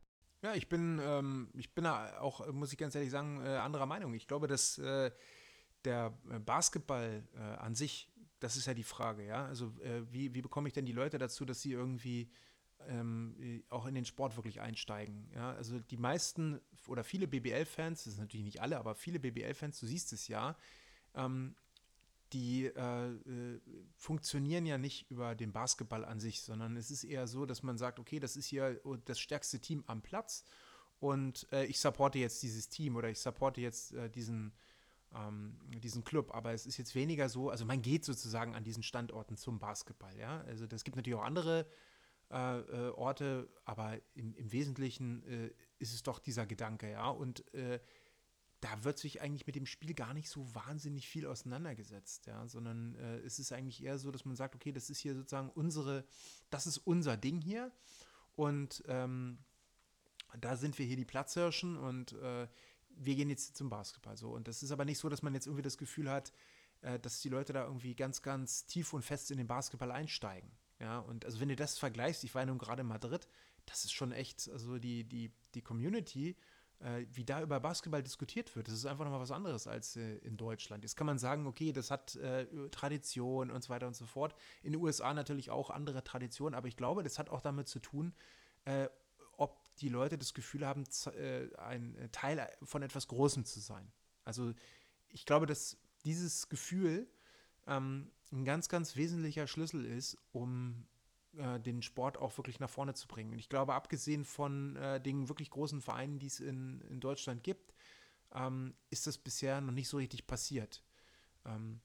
Ja, ich bin, ähm, ich bin auch, muss ich ganz ehrlich sagen, äh, anderer Meinung. Ich glaube, dass äh, der äh, Basketball äh, an sich, das ist ja die Frage, ja. Also äh, wie, wie bekomme ich denn die Leute dazu, dass sie irgendwie ähm, äh, auch in den Sport wirklich einsteigen? Ja, also die meisten oder viele BBL-Fans, das sind natürlich nicht alle, aber viele BBL-Fans, du siehst es ja, ähm, die äh, äh, funktionieren ja nicht über den Basketball an sich, sondern es ist eher so, dass man sagt, okay, das ist hier das stärkste Team am Platz und äh, ich supporte jetzt dieses Team oder ich supporte jetzt äh, diesen, ähm, diesen Club, aber es ist jetzt weniger so, also man geht sozusagen an diesen Standorten zum Basketball, ja, also das gibt natürlich auch andere äh, äh, Orte, aber im, im Wesentlichen ist es doch dieser Gedanke, ja, und da wird sich eigentlich mit dem Spiel gar nicht so wahnsinnig viel auseinandergesetzt, ja, sondern äh, es ist eigentlich eher so, dass man sagt, okay, das ist hier sozusagen unsere, das ist unser Ding hier und ähm, da sind wir hier die Platzhirschen und äh, wir gehen jetzt zum Basketball so. Und das ist aber nicht so, dass man jetzt irgendwie das Gefühl hat, äh, dass die Leute da irgendwie ganz, ganz tief und fest in den Basketball einsteigen. Ja, und also wenn du das vergleichst, ich war ja nun gerade in Madrid, das ist schon echt, also die, die, die Community, äh, wie da über Basketball diskutiert wird, das ist einfach nochmal was anderes als äh, in Deutschland. Jetzt kann man sagen, okay, das hat äh, Tradition und so weiter und so fort. In den USA natürlich auch andere Traditionen, aber ich glaube, das hat auch damit zu tun, äh, ob die Leute das Gefühl haben, äh, ein Teil von etwas Großem zu sein. Also ich glaube, dass dieses Gefühl ähm, ein ganz, ganz wesentlicher Schlüssel ist, um äh, den Sport auch wirklich nach vorne zu bringen. Und ich glaube, abgesehen von äh, den wirklich großen Vereinen, die es in, in Deutschland gibt, ähm, ist das bisher noch nicht so richtig passiert. Ähm,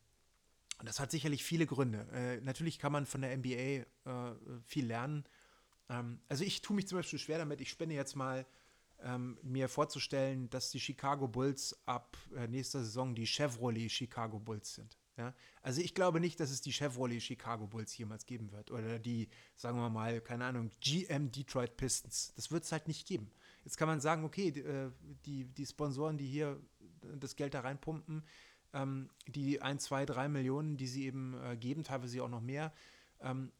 und das hat sicherlich viele Gründe. Äh, natürlich kann man von der NBA äh, viel lernen. Ähm, also ich tue mich zum Beispiel schwer damit, ich spende jetzt mal ähm, mir vorzustellen, dass die Chicago Bulls ab äh, nächster Saison die Chevrolet Chicago Bulls sind. Ja? Also ich glaube nicht, dass es die Chevrolet Chicago Bulls jemals geben wird. Oder die, sagen wir mal, keine Ahnung, GM Detroit Pistons. Das wird es halt nicht geben. Jetzt kann man sagen, okay, die, äh, die, Sponsoren, die hier das Geld da reinpumpen, ähm, die 1, 2, 3 Millionen, die sie eben äh, geben, teilweise auch noch mehr, ähm,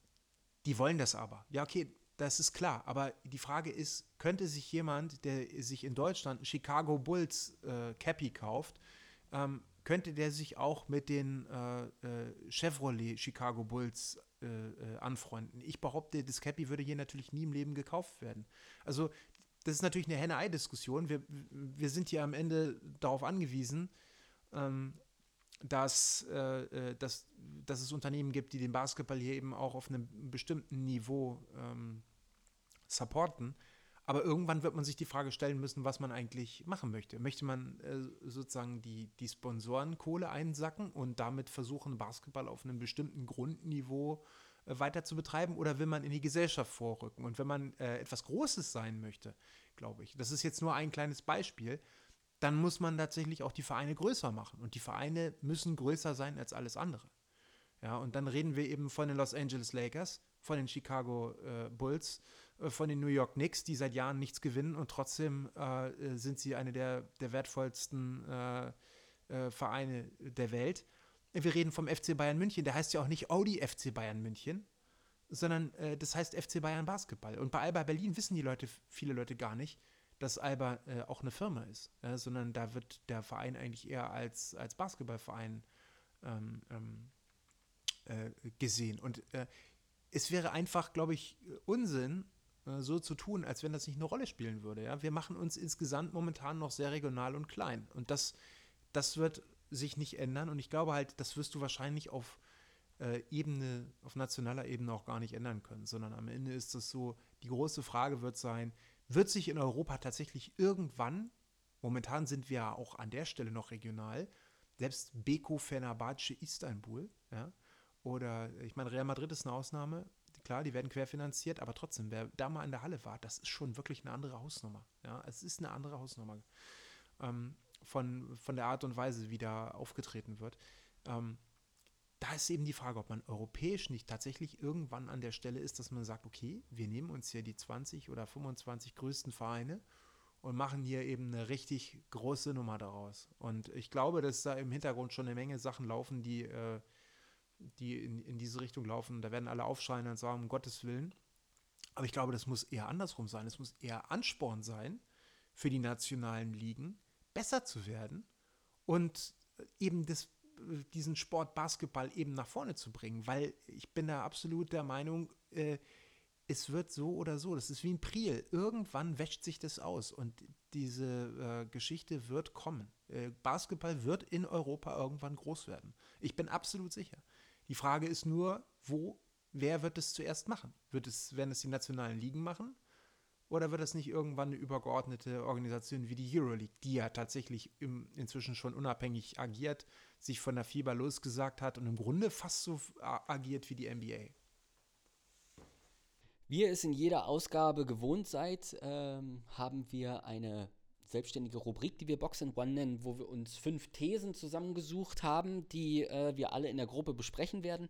die wollen das aber. Ja, okay, das ist klar. Aber die Frage ist, könnte sich jemand, der sich in Deutschland ein Chicago Bulls äh, Cappy kauft, ähm, könnte der sich auch mit den äh, äh, Chevrolet Chicago Bulls äh, äh, anfreunden. Ich behaupte, das Cappy würde hier natürlich nie im Leben gekauft werden. Also das ist natürlich eine Henne-Ei-Diskussion. Wir, wir sind hier am Ende darauf angewiesen, ähm, dass, äh, dass, dass es Unternehmen gibt, die den Basketball hier eben auch auf einem bestimmten Niveau ähm, supporten. Aber irgendwann wird man sich die Frage stellen müssen, was man eigentlich machen möchte. Möchte man äh, sozusagen die, die Sponsorenkohle einsacken und damit versuchen, Basketball auf einem bestimmten Grundniveau äh, weiter zu betreiben oder will man in die Gesellschaft vorrücken? Und wenn man äh, etwas Großes sein möchte, glaube ich, das ist jetzt nur ein kleines Beispiel, dann muss man tatsächlich auch die Vereine größer machen. Und die Vereine müssen größer sein als alles andere. Ja, und dann reden wir eben von den Los Angeles Lakers, von den Chicago äh, Bulls, von den New York Knicks, die seit Jahren nichts gewinnen und trotzdem äh, sind sie eine der, der wertvollsten äh, äh Vereine der Welt. Wir reden vom FC Bayern München, der heißt ja auch nicht Audi FC Bayern München, sondern äh, das heißt FC Bayern Basketball. Und bei Alba Berlin wissen die Leute, viele Leute gar nicht, dass Alba äh, auch eine Firma ist, sondern da wird der Verein eigentlich eher als, als Basketballverein ähm, ähm, gesehen. Und es wäre einfach, glaube ich, Unsinn, äh, so zu tun, als wenn das nicht eine Rolle spielen würde. Ja? Wir machen uns insgesamt momentan noch sehr regional und klein. Und das, das wird sich nicht ändern. Und ich glaube halt, das wirst du wahrscheinlich auf äh, Ebene, auf nationaler Ebene auch gar nicht ändern können, sondern am Ende ist es so, die große Frage wird sein, wird sich in Europa tatsächlich irgendwann, momentan sind wir ja auch an der Stelle noch regional, selbst Beko Fenerbahce Istanbul, ja, oder ich meine, Real Madrid ist eine Ausnahme, Klar, die werden querfinanziert, aber trotzdem, wer da mal in der Halle war, das ist schon wirklich eine andere Hausnummer. Ja, es ist eine andere Hausnummer ähm, von, von der Art und Weise, wie da aufgetreten wird. Ähm, da ist eben die Frage, ob man europäisch nicht tatsächlich irgendwann an der Stelle ist, dass man sagt, okay, wir nehmen uns hier die 20 oder 25 größten Vereine und machen hier eben eine richtig große Nummer daraus. Und ich glaube, dass da im Hintergrund schon eine Menge Sachen laufen, die äh, die in, in diese Richtung laufen. Da werden alle aufschreien und sagen, um Gottes Willen. Aber ich glaube, das muss eher andersrum sein. Es muss eher Ansporn sein für die nationalen Ligen, besser zu werden und eben das, diesen Sport Basketball eben nach vorne zu bringen. Weil ich bin da absolut der Meinung, äh, es wird so oder so. Das ist wie ein Priel. Irgendwann wäscht sich das aus und diese äh, Geschichte wird kommen. Äh, Basketball wird in Europa irgendwann groß werden. Ich bin absolut sicher. Die Frage ist nur, wo, wer wird es zuerst machen? Wird es, werden es die nationalen Ligen machen? Oder wird es nicht irgendwann eine übergeordnete Organisation wie die Euroleague, die ja tatsächlich im, inzwischen schon unabhängig agiert, sich von der FIBA losgesagt hat und im Grunde fast so agiert wie die NBA? Wie ihr es in jeder Ausgabe gewohnt seid, ähm, haben wir eine selbstständige Rubrik, die wir Box and One nennen, wo wir uns fünf Thesen zusammengesucht haben, die äh, wir alle in der Gruppe besprechen werden.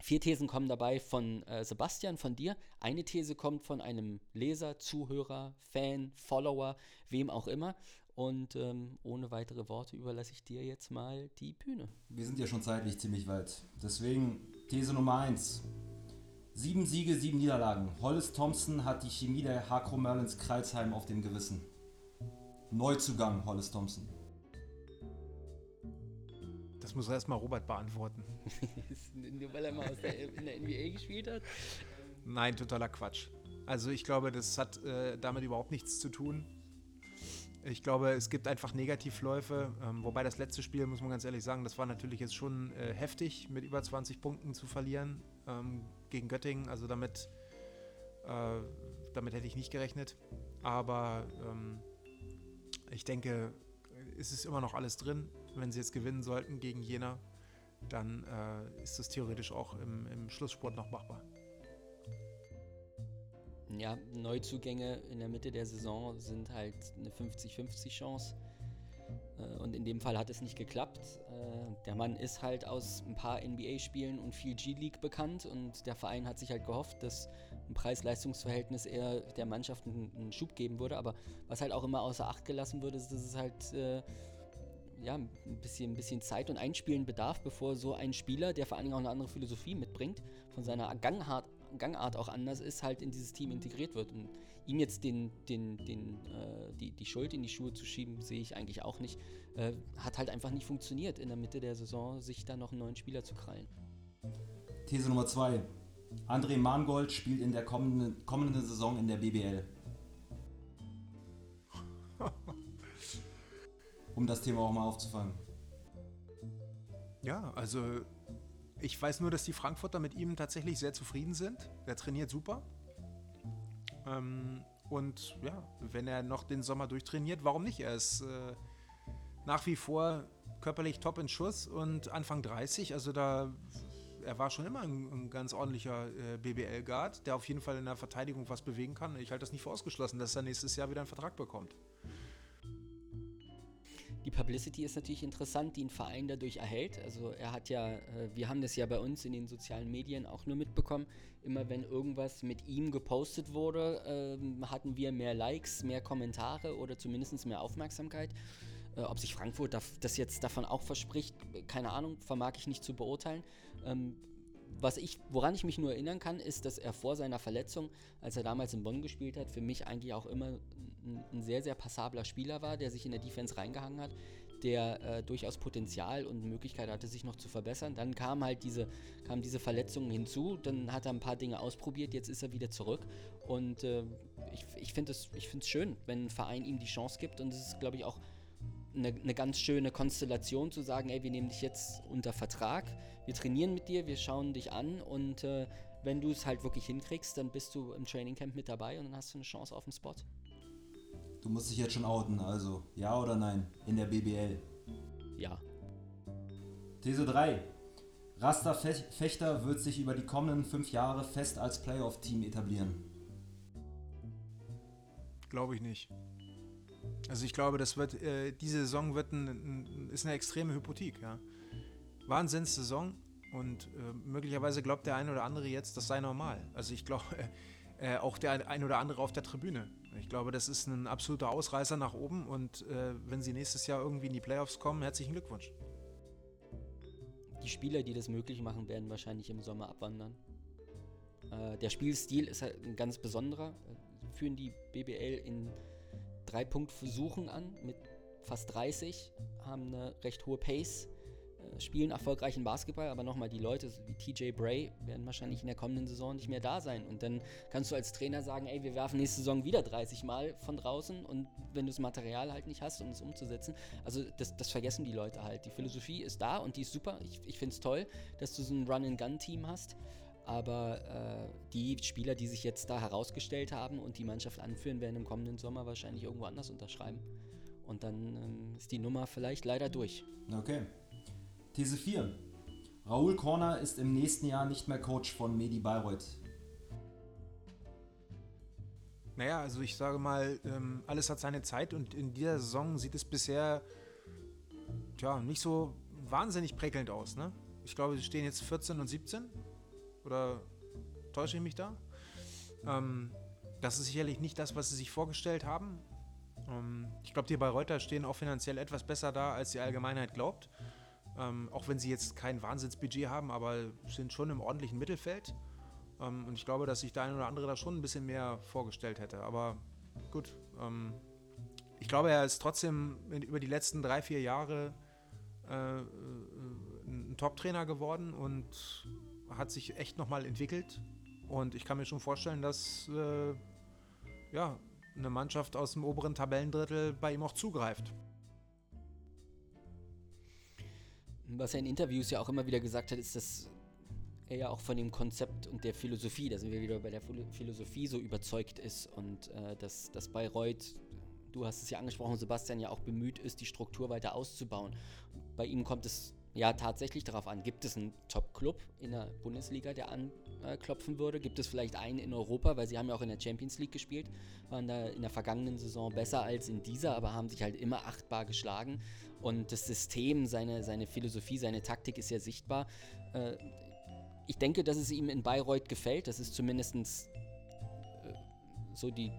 Vier Thesen kommen dabei von äh, Sebastian, von dir. Eine These kommt von einem Leser, Zuhörer, Fan, Follower, wem auch immer. Und ähm, ohne weitere Worte überlasse ich dir jetzt mal die Bühne. Wir sind ja schon zeitlich ziemlich weit. Deswegen These Nummer 1. Sieben Siege, sieben Niederlagen. Hollis Thompson hat die Chemie der Hakro Merlins Kreilsheim auf dem Gewissen. Neuzugang, Hollis Thompson. Das muss erstmal Robert beantworten. Nur <laughs> weil er mal aus der, in der NBA gespielt hat? Nein, totaler Quatsch. Also ich glaube, das hat äh, damit überhaupt nichts zu tun. Ich glaube, es gibt einfach Negativläufe. Ähm, wobei das letzte Spiel, muss man ganz ehrlich sagen, das war natürlich jetzt schon äh, heftig, mit über 20 Punkten zu verlieren ähm, gegen Göttingen. Also damit, äh, damit hätte ich nicht gerechnet. Aber ähm, ich denke, es ist immer noch alles drin. Wenn sie jetzt gewinnen sollten gegen Jena, dann äh, ist das theoretisch auch im, im Schlusssport noch machbar ja, Neuzugänge in der Mitte der Saison sind halt eine 50-50 Chance. Äh, und in dem Fall hat es nicht geklappt. Äh, der Mann ist halt aus ein paar NBA-Spielen und viel G-League bekannt und der Verein hat sich halt gehofft, dass ein Preis-Leistungs-Verhältnis eher der Mannschaft einen, Schub geben würde. Aber was halt auch immer außer Acht gelassen würde, ist, dass es halt äh, ja, ein bisschen, ein bisschen Zeit und Einspielen bedarf, bevor so ein Spieler, der vor allen Dingen auch eine andere Philosophie mitbringt, von seiner Gangart, Gangart auch anders ist, halt in dieses Team integriert wird. Und ihm jetzt den, den, den, äh, die, die Schuld in die Schuhe zu schieben, sehe ich eigentlich auch nicht. Äh, hat halt einfach nicht funktioniert, in der Mitte der Saison sich da noch einen neuen Spieler zu krallen. These Nummer 2. André Mangold spielt in der kommenden, kommenden Saison in der BBL. <laughs> um das Thema auch mal aufzufangen. Ja, also ich weiß nur, dass die Frankfurter mit ihm tatsächlich sehr zufrieden sind. Er trainiert super. Ähm, und ja, wenn er noch den Sommer durchtrainiert, warum nicht? Er ist äh, nach wie vor körperlich top in Schuss und Anfang 30. Also da, er war schon immer ein, ein ganz ordentlicher äh, BBL-Guard, der auf jeden Fall in der Verteidigung was bewegen kann. Ich halte das nicht für ausgeschlossen, dass er nächstes Jahr wieder einen Vertrag bekommt. Die Publicity ist natürlich interessant, die ein Verein dadurch erhält. Also er hat ja, äh, wir haben das ja bei uns in den sozialen Medien auch nur mitbekommen, immer wenn irgendwas mit ihm gepostet wurde, ähm, hatten wir mehr Likes, mehr Kommentare oder zumindest mehr Aufmerksamkeit. Äh, ob sich Frankfurt das jetzt davon auch verspricht, keine Ahnung, vermag ich nicht zu beurteilen. Ähm, was ich, woran ich mich nur erinnern kann, ist, dass er vor seiner Verletzung, als er damals in Bonn gespielt hat, für mich eigentlich auch immer ein, ein sehr, sehr passabler Spieler war, der sich in der Defense reingehangen hat, der äh, durchaus Potenzial und Möglichkeit hatte, sich noch zu verbessern. Dann kam halt diese, kamen diese Verletzungen hinzu, dann hat er ein paar Dinge ausprobiert, jetzt ist er wieder zurück. Und äh, ich, ich finde es schön, wenn ein Verein ihm die Chance gibt und es ist, glaube ich, auch eine, eine ganz schöne Konstellation zu sagen, ey, wir nehmen dich jetzt unter Vertrag, wir trainieren mit dir, wir schauen dich an und äh, wenn du es halt wirklich hinkriegst, dann bist du im Trainingcamp mit dabei und dann hast du eine Chance auf den Spot. Du musst dich jetzt schon outen, also ja oder nein in der BBL? Ja. These 3. Rasta Fechter wird sich über die kommenden fünf Jahre fest als Playoff-Team etablieren. Glaube ich nicht. Also ich glaube, das wird, äh, diese Saison wird ein, ein, ist eine extreme Hypothek, ja. Wahnsinnssaison und äh, möglicherweise glaubt der eine oder andere jetzt, das sei normal. Also ich glaube, <laughs> äh, auch der ein oder andere auf der Tribüne. Ich glaube, das ist ein absoluter Ausreißer nach oben und äh, wenn sie nächstes Jahr irgendwie in die Playoffs kommen, herzlichen Glückwunsch. Die Spieler, die das möglich machen, werden wahrscheinlich im Sommer abwandern. Äh, der Spielstil ist halt ein ganz besonderer. Äh, führen die BBL in drei Punktversuchen an mit fast 30, haben eine recht hohe Pace, äh, spielen erfolgreichen Basketball, aber nochmal, die Leute wie TJ Bray werden wahrscheinlich in der kommenden Saison nicht mehr da sein. Und dann kannst du als Trainer sagen, ey, wir werfen nächste Saison wieder 30 Mal von draußen und wenn du das Material halt nicht hast, um es umzusetzen, also das, das vergessen die Leute halt. Die Philosophie ist da und die ist super. Ich, ich finde es toll, dass du so ein Run-and-Gun-Team hast. Aber äh, die Spieler, die sich jetzt da herausgestellt haben und die Mannschaft anführen, werden im kommenden Sommer wahrscheinlich irgendwo anders unterschreiben. Und dann ähm, ist die Nummer vielleicht leider durch. Okay. These 4. Raoul Korner ist im nächsten Jahr nicht mehr Coach von Medi Bayreuth. Naja, also ich sage mal, ähm, alles hat seine Zeit und in dieser Saison sieht es bisher tja, nicht so wahnsinnig prickelnd aus. Ne? Ich glaube, sie stehen jetzt 14 und 17. Oder täusche ich mich da? Ähm, das ist sicherlich nicht das, was sie sich vorgestellt haben. Ähm, ich glaube, die Bayreuther stehen auch finanziell etwas besser da, als die Allgemeinheit glaubt. Ähm, auch wenn sie jetzt kein Wahnsinnsbudget haben, aber sind schon im ordentlichen Mittelfeld. Ähm, und ich glaube, dass sich der eine oder andere da schon ein bisschen mehr vorgestellt hätte. Aber gut, ähm, ich glaube, er ist trotzdem über die letzten drei, vier Jahre äh, äh, ein Top-Trainer geworden und hat sich echt nochmal entwickelt. Und ich kann mir schon vorstellen, dass äh, ja, eine Mannschaft aus dem oberen Tabellendrittel bei ihm auch zugreift. Was er in Interviews ja auch immer wieder gesagt hat, ist, dass er ja auch von dem Konzept und der Philosophie, da sind wir wieder bei der Philosophie, so überzeugt ist und äh, dass, dass Bayreuth, du hast es ja angesprochen, Sebastian ja auch bemüht ist, die Struktur weiter auszubauen. Bei ihm kommt es ja tatsächlich darauf an, gibt es einen Top-Club in der Bundesliga, der anklopfen würde? Gibt es vielleicht einen in Europa, weil sie haben ja auch in der Champions League gespielt, waren da in der vergangenen Saison besser als in dieser, aber haben sich halt immer achtbar geschlagen. Und das System, seine, seine Philosophie, seine Taktik ist ja sichtbar. Äh, ich denke, dass es ihm in Bayreuth gefällt. Das ist zumindest äh, so die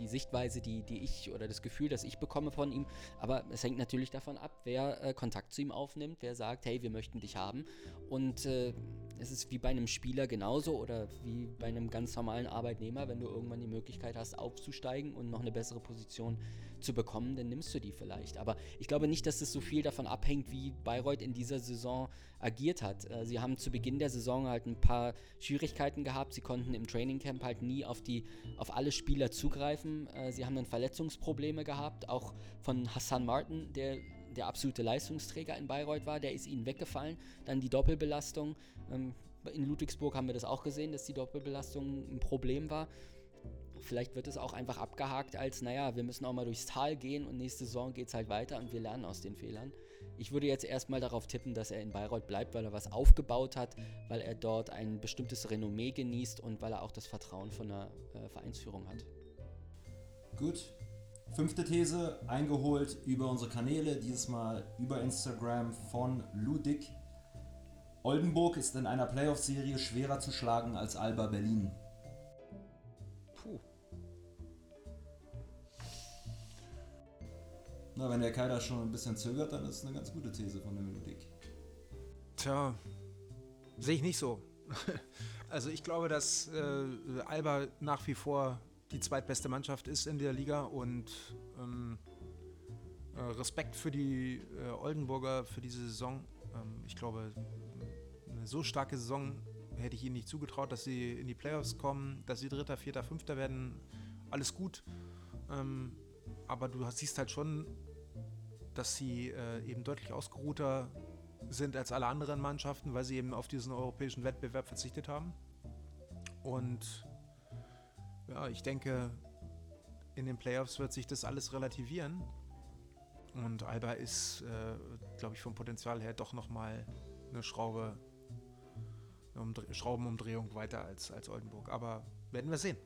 die Sichtweise, die, die ich oder das Gefühl, das ich bekomme von ihm. Aber es hängt natürlich davon ab, wer äh, Kontakt zu ihm aufnimmt, wer sagt, hey, wir möchten dich haben. Und äh, es ist wie bei einem Spieler genauso oder wie bei einem ganz normalen Arbeitnehmer, wenn du irgendwann die Möglichkeit hast, aufzusteigen und noch eine bessere Position zu bekommen, dann nimmst du die vielleicht. Aber ich glaube nicht, dass es so viel davon abhängt, wie Bayreuth in dieser Saison agiert hat. Äh, sie haben zu Beginn der Saison halt ein paar Schwierigkeiten gehabt. Sie konnten im Trainingcamp halt nie auf, die, auf alle Spieler zugreifen. Äh, sie haben dann Verletzungsprobleme gehabt, auch von Hassan Martin, der der absolute Leistungsträger in Bayreuth war, der ist ihnen weggefallen. Dann die Doppelbelastung. Ähm, in Ludwigsburg haben wir das auch gesehen, dass die Doppelbelastung ein Problem war. Vielleicht wird es auch einfach abgehakt als, naja, wir müssen auch mal durchs Tal gehen und nächste Saison geht es halt weiter und wir lernen aus den Fehlern. Ich würde jetzt erstmal darauf tippen, dass er in Bayreuth bleibt, weil er was aufgebaut hat, weil er dort ein bestimmtes Renommee genießt und weil er auch das Vertrauen von der äh, Vereinsführung hat. Gut. Fünfte These, eingeholt über unsere Kanäle, dieses Mal über Instagram von Ludik. Oldenburg ist in einer Playoff-Serie schwerer zu schlagen als Alba Berlin. Na, wenn der Kai schon ein bisschen zögert, dann ist es eine ganz gute These von der Melodik. Tja, sehe ich nicht so. <laughs> Also ich glaube, dass äh, Alba nach wie vor die zweitbeste Mannschaft ist in der Liga und ähm, äh, Respekt für die äh, Oldenburger für diese Saison. Ähm, ich glaube, eine so starke Saison hätte ich ihnen nicht zugetraut, dass sie in die Playoffs kommen, dass sie Dritter, Vierter, Fünfter werden. Alles gut. Ähm, aber du siehst halt schon, dass sie äh, eben deutlich ausgeruhter sind als alle anderen Mannschaften, weil sie eben auf diesen europäischen Wettbewerb verzichtet haben. Und ja, ich denke, in den Playoffs wird sich das alles relativieren. Und Alba ist, äh, glaube ich, vom Potenzial her doch nochmal eine Schraube, eine Umdre Schraubenumdrehung weiter als, als Oldenburg. Aber werden wir sehen.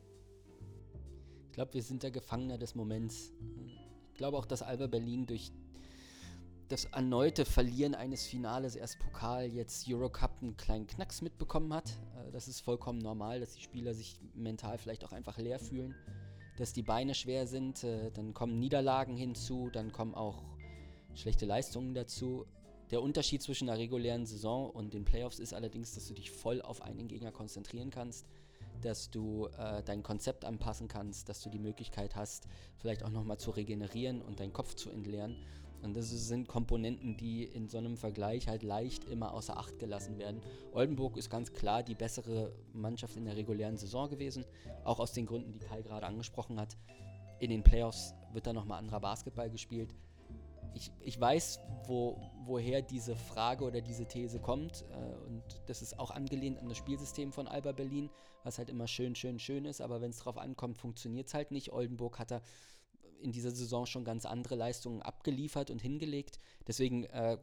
Ich glaube, wir sind der Gefangener des Moments. Ich glaube auch, dass Alba Berlin durch das erneute Verlieren eines Finales, erst Pokal, jetzt Eurocup, einen kleinen Knacks mitbekommen hat. Äh, das ist vollkommen normal, dass die Spieler sich mental vielleicht auch einfach leer fühlen, dass die Beine schwer sind, äh, dann kommen Niederlagen hinzu, dann kommen auch schlechte Leistungen dazu. Der Unterschied zwischen der regulären Saison und den Playoffs ist allerdings, dass du dich voll auf einen Gegner konzentrieren kannst, dass du äh, dein Konzept anpassen kannst, dass du die Möglichkeit hast, vielleicht auch nochmal zu regenerieren und deinen Kopf zu entleeren. Und das sind Komponenten, die in so einem Vergleich halt leicht immer außer Acht gelassen werden. Oldenburg ist ganz klar die bessere Mannschaft in der regulären Saison gewesen, auch aus den Gründen, die Kai gerade angesprochen hat. In den Playoffs wird da nochmal anderer Basketball gespielt. Ich, ich weiß, wo, woher diese Frage oder diese These kommt. Äh, und das ist auch angelehnt an das Spielsystem von Alba Berlin, was halt immer schön, schön, schön ist. Aber wenn es drauf ankommt, funktioniert es halt nicht. Oldenburg hat da in dieser Saison schon ganz andere Leistungen abgeliefert und hingelegt. Deswegen äh,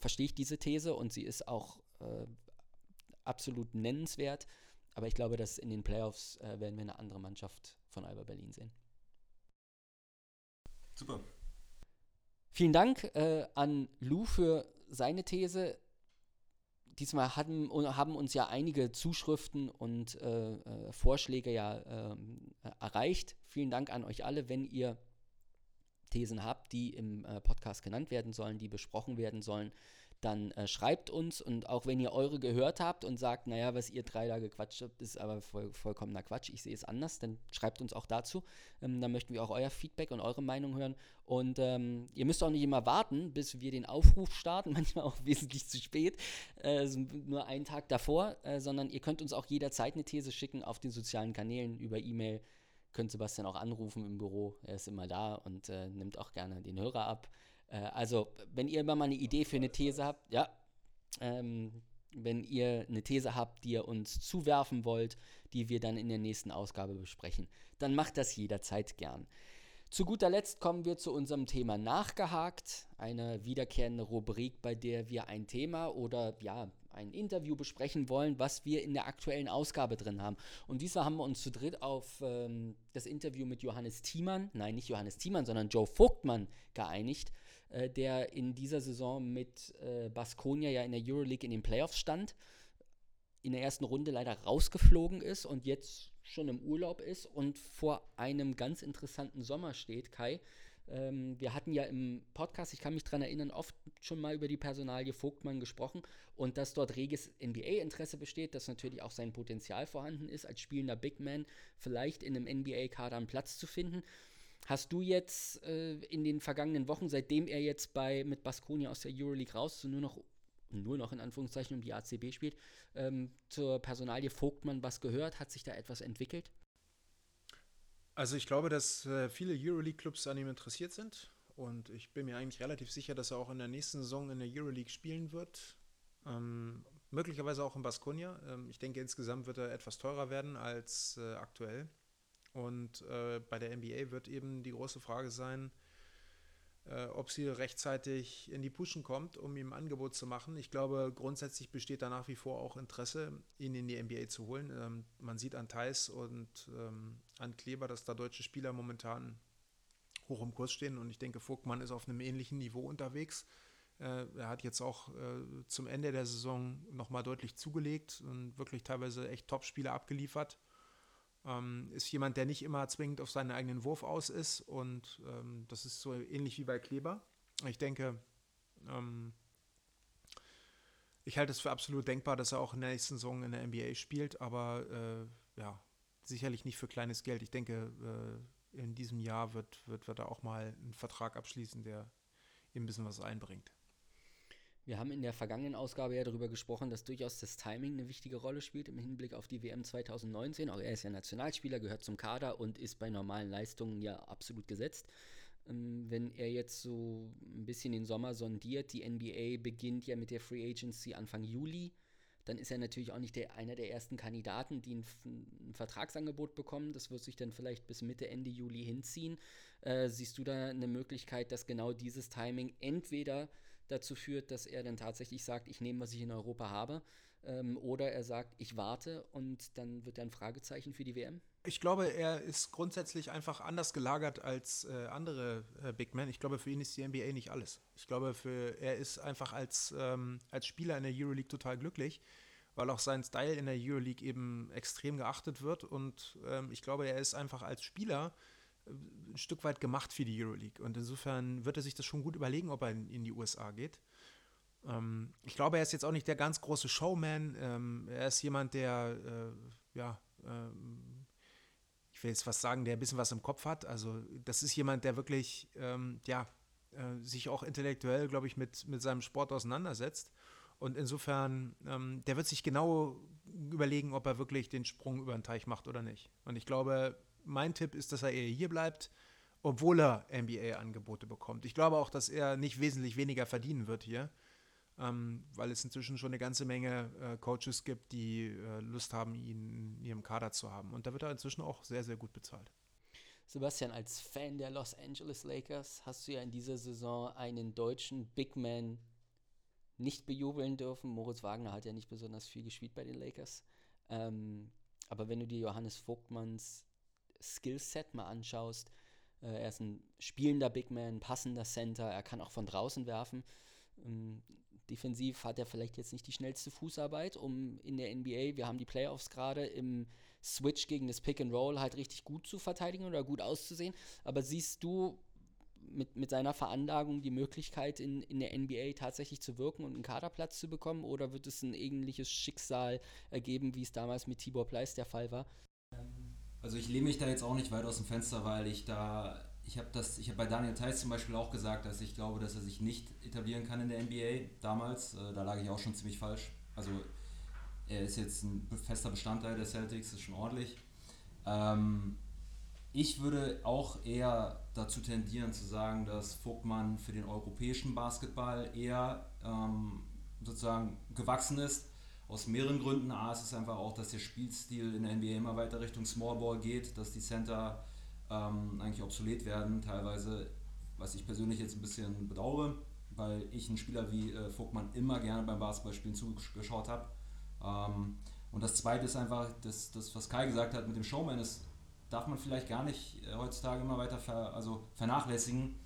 verstehe ich diese These und sie ist auch äh, absolut nennenswert. Aber ich glaube, dass in den Playoffs äh, werden wir eine andere Mannschaft von Alba Berlin sehen. Super. Vielen Dank äh, an Lou für seine These. Diesmal hatten, haben uns ja einige Zuschriften und äh, äh, Vorschläge ja ähm, erreicht. Vielen Dank an euch alle, wenn ihr Thesen habt, die im äh, Podcast genannt werden sollen, die besprochen werden sollen, dann äh, schreibt uns und auch wenn ihr eure gehört habt und sagt, naja, was ihr drei da gequatscht habt, ist aber voll, vollkommener Quatsch, ich sehe es anders, dann schreibt uns auch dazu. Ähm, dann möchten wir auch euer Feedback und eure Meinung hören. Und ähm, ihr müsst auch nicht immer warten, bis wir den Aufruf starten, <laughs> manchmal auch wesentlich zu spät, äh, nur einen Tag davor, äh, sondern ihr könnt uns auch jederzeit eine These schicken auf den sozialen Kanälen über E-Mail. Könnt Sebastian auch anrufen im Büro, er ist immer da und äh, nimmt auch gerne den Hörer ab. Äh, also, wenn ihr immer mal eine Idee für eine These habt, ja, ähm, wenn ihr eine These habt, die ihr uns zuwerfen wollt, die wir dann in der nächsten Ausgabe besprechen, dann macht das jederzeit gern. Zu guter Letzt kommen wir zu unserem Thema Nachgehakt, eine wiederkehrende Rubrik, bei der wir ein Thema oder ja, ein Interview besprechen wollen, was wir in der aktuellen Ausgabe drin haben. Und diesmal haben wir uns zu dritt auf ähm, das Interview mit Johannes Thiemann, nein, nicht Johannes Thiemann, sondern Joe Vogtmann geeinigt äh, der in dieser Saison mit äh, Baskonia ja in der Euroleague in den Playoffs stand, in der ersten Runde leider rausgeflogen ist und jetzt schon im Urlaub ist und vor einem ganz interessanten Sommer steht, Kai. Ähm, wir hatten ja im Podcast, ich kann mich daran erinnern, oft schon mal über die Personalie Vogtmann gesprochen und dass dort reges NBA-Interesse besteht, dass natürlich auch sein Potenzial vorhanden ist, als spielender Big Man vielleicht in einem NBA-Kader einen Platz zu finden. Hast du jetzt äh, in den vergangenen Wochen, seitdem er jetzt bei mit Baskonia aus der Euroleague raus, so nur noch nur noch in Anführungszeichen um die ACB spielt, ähm, zur Personalie Vogtmann was gehört? Hat sich da etwas entwickelt? Also ich glaube, dass äh, viele Euroleague-Clubs an ihm interessiert sind und ich bin mir eigentlich relativ sicher, dass er auch in der nächsten Saison in der Euroleague spielen wird. Ähm, möglicherweise auch in Baskonia. Ähm, ich denke, insgesamt wird er etwas teurer werden als äh, aktuell. Und äh, bei der NBA wird eben die große Frage sein, äh, ob sie rechtzeitig in die Puschen kommt, um ihm ein Angebot zu machen. Ich glaube, grundsätzlich besteht da nach wie vor auch Interesse, ihn in die NBA zu holen. Ähm, man sieht an Thais und ähm, an Kleber, dass da deutsche Spieler momentan hoch im Kurs stehen. Und ich denke, Vogtmann ist auf einem ähnlichen Niveau unterwegs. Äh, er hat jetzt auch äh, zum Ende der Saison nochmal deutlich zugelegt und wirklich teilweise echt Top-Spiele abgeliefert. Ähm, ist jemand, der nicht immer zwingend auf seinen eigenen Wurf aus ist und ähm, das ist so ähnlich wie bei Kleber. Ich denke, ähm, ich halte es für absolut denkbar, dass er auch in der nächsten Saison in der NBA spielt, aber äh, ja, sicherlich nicht für kleines Geld. Ich denke, äh, in diesem Jahr wird, wird, wird er auch mal einen Vertrag abschließen, der ihm ein bisschen was einbringt. Wir haben in der vergangenen Ausgabe ja darüber gesprochen, dass durchaus das Timing eine wichtige Rolle spielt im Hinblick auf die WM 2019. Auch er ist ja Nationalspieler, gehört zum Kader und ist bei normalen Leistungen ja absolut gesetzt. Ähm, wenn er jetzt so ein bisschen den Sommer sondiert, die NBA beginnt ja mit der Free Agency Anfang Juli, dann ist er natürlich auch nicht der, einer der ersten Kandidaten, die ein, ein, Vertragsangebot bekommen. Das wird sich dann vielleicht bis Mitte, Ende Juli hinziehen. Äh, siehst du da eine Möglichkeit, dass genau dieses Timing entweder dazu führt, dass er dann tatsächlich sagt, ich nehme, was ich in Europa habe. Ähm, oder er sagt, ich warte und dann wird er ein Fragezeichen für die WM? Ich glaube, er ist grundsätzlich einfach anders gelagert als äh, andere äh, Big Men. Ich glaube, für ihn ist die NBA nicht alles. Ich glaube, für, er ist einfach als, ähm, als Spieler in der Euroleague total glücklich, weil auch sein Style in der Euroleague eben extrem geachtet wird. Und ähm, ich glaube, er ist einfach als Spieler ein Stück weit gemacht für die Euroleague. Und insofern wird er sich das schon gut überlegen, ob er in, in die USA geht. Ähm, ich glaube, er ist jetzt auch nicht der ganz große Showman. Ähm, er ist jemand, der, äh, ja, ähm, ich will jetzt was sagen, der ein bisschen was im Kopf hat. Also, das ist jemand, der wirklich, ähm, ja, äh, sich auch intellektuell, glaube ich, mit, mit seinem Sport auseinandersetzt. Und insofern, ähm, der wird sich genau überlegen, ob er wirklich den Sprung über den Teich macht oder nicht. Und ich glaube, mein Tipp ist, dass er eher hier bleibt, obwohl er NBA-Angebote bekommt. Ich glaube auch, dass er nicht wesentlich weniger verdienen wird hier, ähm, weil es inzwischen schon eine ganze Menge äh, Coaches gibt, die äh, Lust haben, ihn in ihrem Kader zu haben. Und da wird er inzwischen auch sehr, sehr gut bezahlt. Sebastian, als Fan der Los Angeles Lakers hast du ja in dieser Saison einen deutschen Big Man nicht bejubeln dürfen. Moritz Wagner hat ja nicht besonders viel gespielt bei den Lakers. Ähm, aber wenn du dir Johannes Vogtmanns Skillset mal anschaust, äh, er ist ein spielender Big Man, passender Center, er kann auch von draußen werfen. Ähm, defensiv hat er vielleicht jetzt nicht die schnellste Fußarbeit, um in der NBA, wir haben die Playoffs gerade, im Switch gegen das Pick and Roll halt richtig gut zu verteidigen oder gut auszusehen. Aber siehst du mit, mit seiner Veranlagung die Möglichkeit, in, in der NBA tatsächlich zu wirken und einen Kaderplatz zu bekommen? Oder wird es ein ähnliches Schicksal ergeben, wie es damals mit Tibor Pleiss der Fall war? Also ich lehne mich da jetzt auch nicht weit aus dem Fenster, weil ich da, ich habe das, ich habe bei Daniel Theiss zum Beispiel auch gesagt, dass ich glaube, dass er sich nicht etablieren kann in der NBA damals. Äh, da lag ich auch schon ziemlich falsch. Also er ist jetzt ein fester Bestandteil der Celtics, ist schon ordentlich. Ähm, ich würde auch eher dazu tendieren zu sagen, dass Vogtmann für den europäischen Basketball eher ähm, sozusagen gewachsen ist. Aus mehreren Gründen. A, es ist einfach auch, dass der Spielstil in der NBA immer weiter Richtung Small Ball geht, dass die Center ähm, eigentlich obsolet werden, teilweise, was ich persönlich jetzt ein bisschen bedauere, weil ich einen Spieler wie äh, Vogtmann immer gerne beim Basketballspielen zugeschaut habe. Ähm, und das zweite ist einfach, das, das, was Kai gesagt hat mit dem Showman, ist darf man vielleicht gar nicht äh, heutzutage immer weiter ver, also vernachlässigen,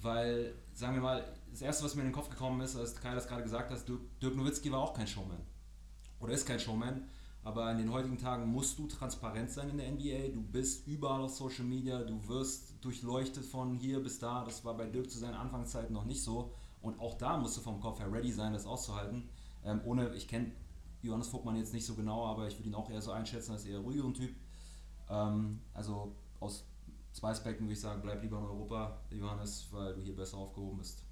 weil, sagen wir mal, das Erste, was mir in den Kopf gekommen ist, als Kai das gerade gesagt hat, Dirk, Dirk Nowitzki war auch kein Showman. Oder ist kein Showman. Aber in den heutigen Tagen musst du transparent sein in der NBA. Du bist überall auf Social Media, du wirst durchleuchtet von hier bis da. Das war bei Dirk zu seinen Anfangszeiten noch nicht so. Und auch da musst du vom Kopf her ready sein, das auszuhalten. Ähm, ohne, ich kenne Johannes Vogtmann jetzt nicht so genau, aber ich würde ihn auch eher so einschätzen als eher ruhigeren Typ. Ähm, also aus zwei Aspekten würde ich sagen, bleib lieber in Europa, Johannes, weil du hier besser aufgehoben bist.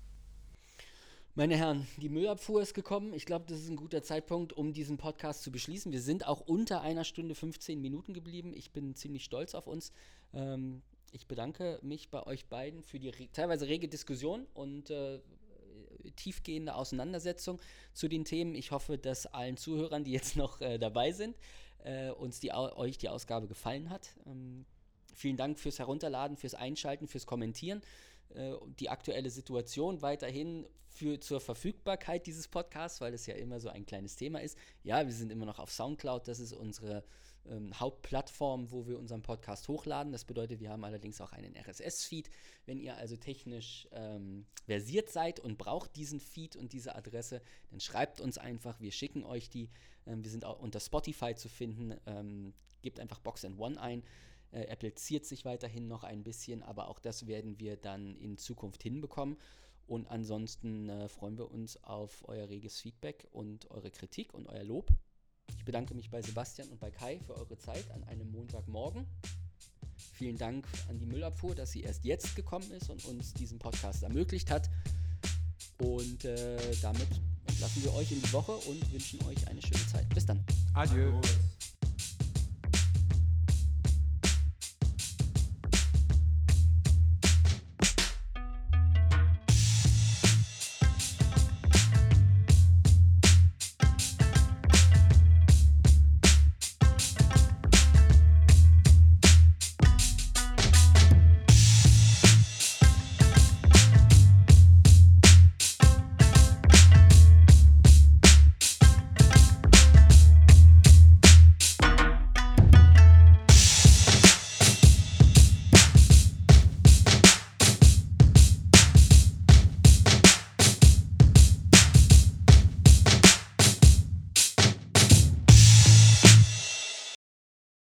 Meine Herren, die Müllabfuhr ist gekommen. Ich glaube, das ist ein guter Zeitpunkt, um diesen Podcast zu beschließen. Wir sind auch unter einer Stunde 15 Minuten geblieben. Ich bin ziemlich stolz auf uns. Ähm, ich bedanke mich bei euch beiden für die re teilweise rege Diskussion und äh, tiefgehende Auseinandersetzung zu den Themen. Ich hoffe, dass allen Zuhörern, die jetzt noch äh, dabei sind, äh, uns die, euch die Ausgabe gefallen hat. Ähm, vielen Dank fürs Herunterladen, fürs Einschalten, fürs Kommentieren. Äh, die aktuelle Situation weiterhin für, zur Verfügbarkeit dieses Podcasts, weil es ja immer so ein kleines Thema ist. Ja, wir sind immer noch auf Soundcloud, das ist unsere ähm, Hauptplattform, wo wir unseren Podcast hochladen. Das bedeutet, wir haben allerdings auch einen RSS-Feed. Wenn ihr also technisch ähm, versiert seid und braucht diesen Feed und diese Adresse, dann schreibt uns einfach, wir schicken euch die. Ähm, wir sind auch unter Spotify zu finden. Ähm, gebt einfach Box and One ein. Äh, appliziert sich weiterhin noch ein bisschen, aber auch das werden wir dann in Zukunft hinbekommen. Und ansonsten äh, freuen wir uns auf euer reges Feedback und eure Kritik und euer Lob. Ich bedanke mich bei Sebastian und bei Kai für eure Zeit an einem Montagmorgen. Vielen Dank an die Müllabfuhr, dass sie erst jetzt gekommen ist und uns diesen Podcast ermöglicht hat. Und äh, damit entlassen wir euch in die Woche und wünschen euch eine schöne Zeit. Bis dann. Adieu. Adieu.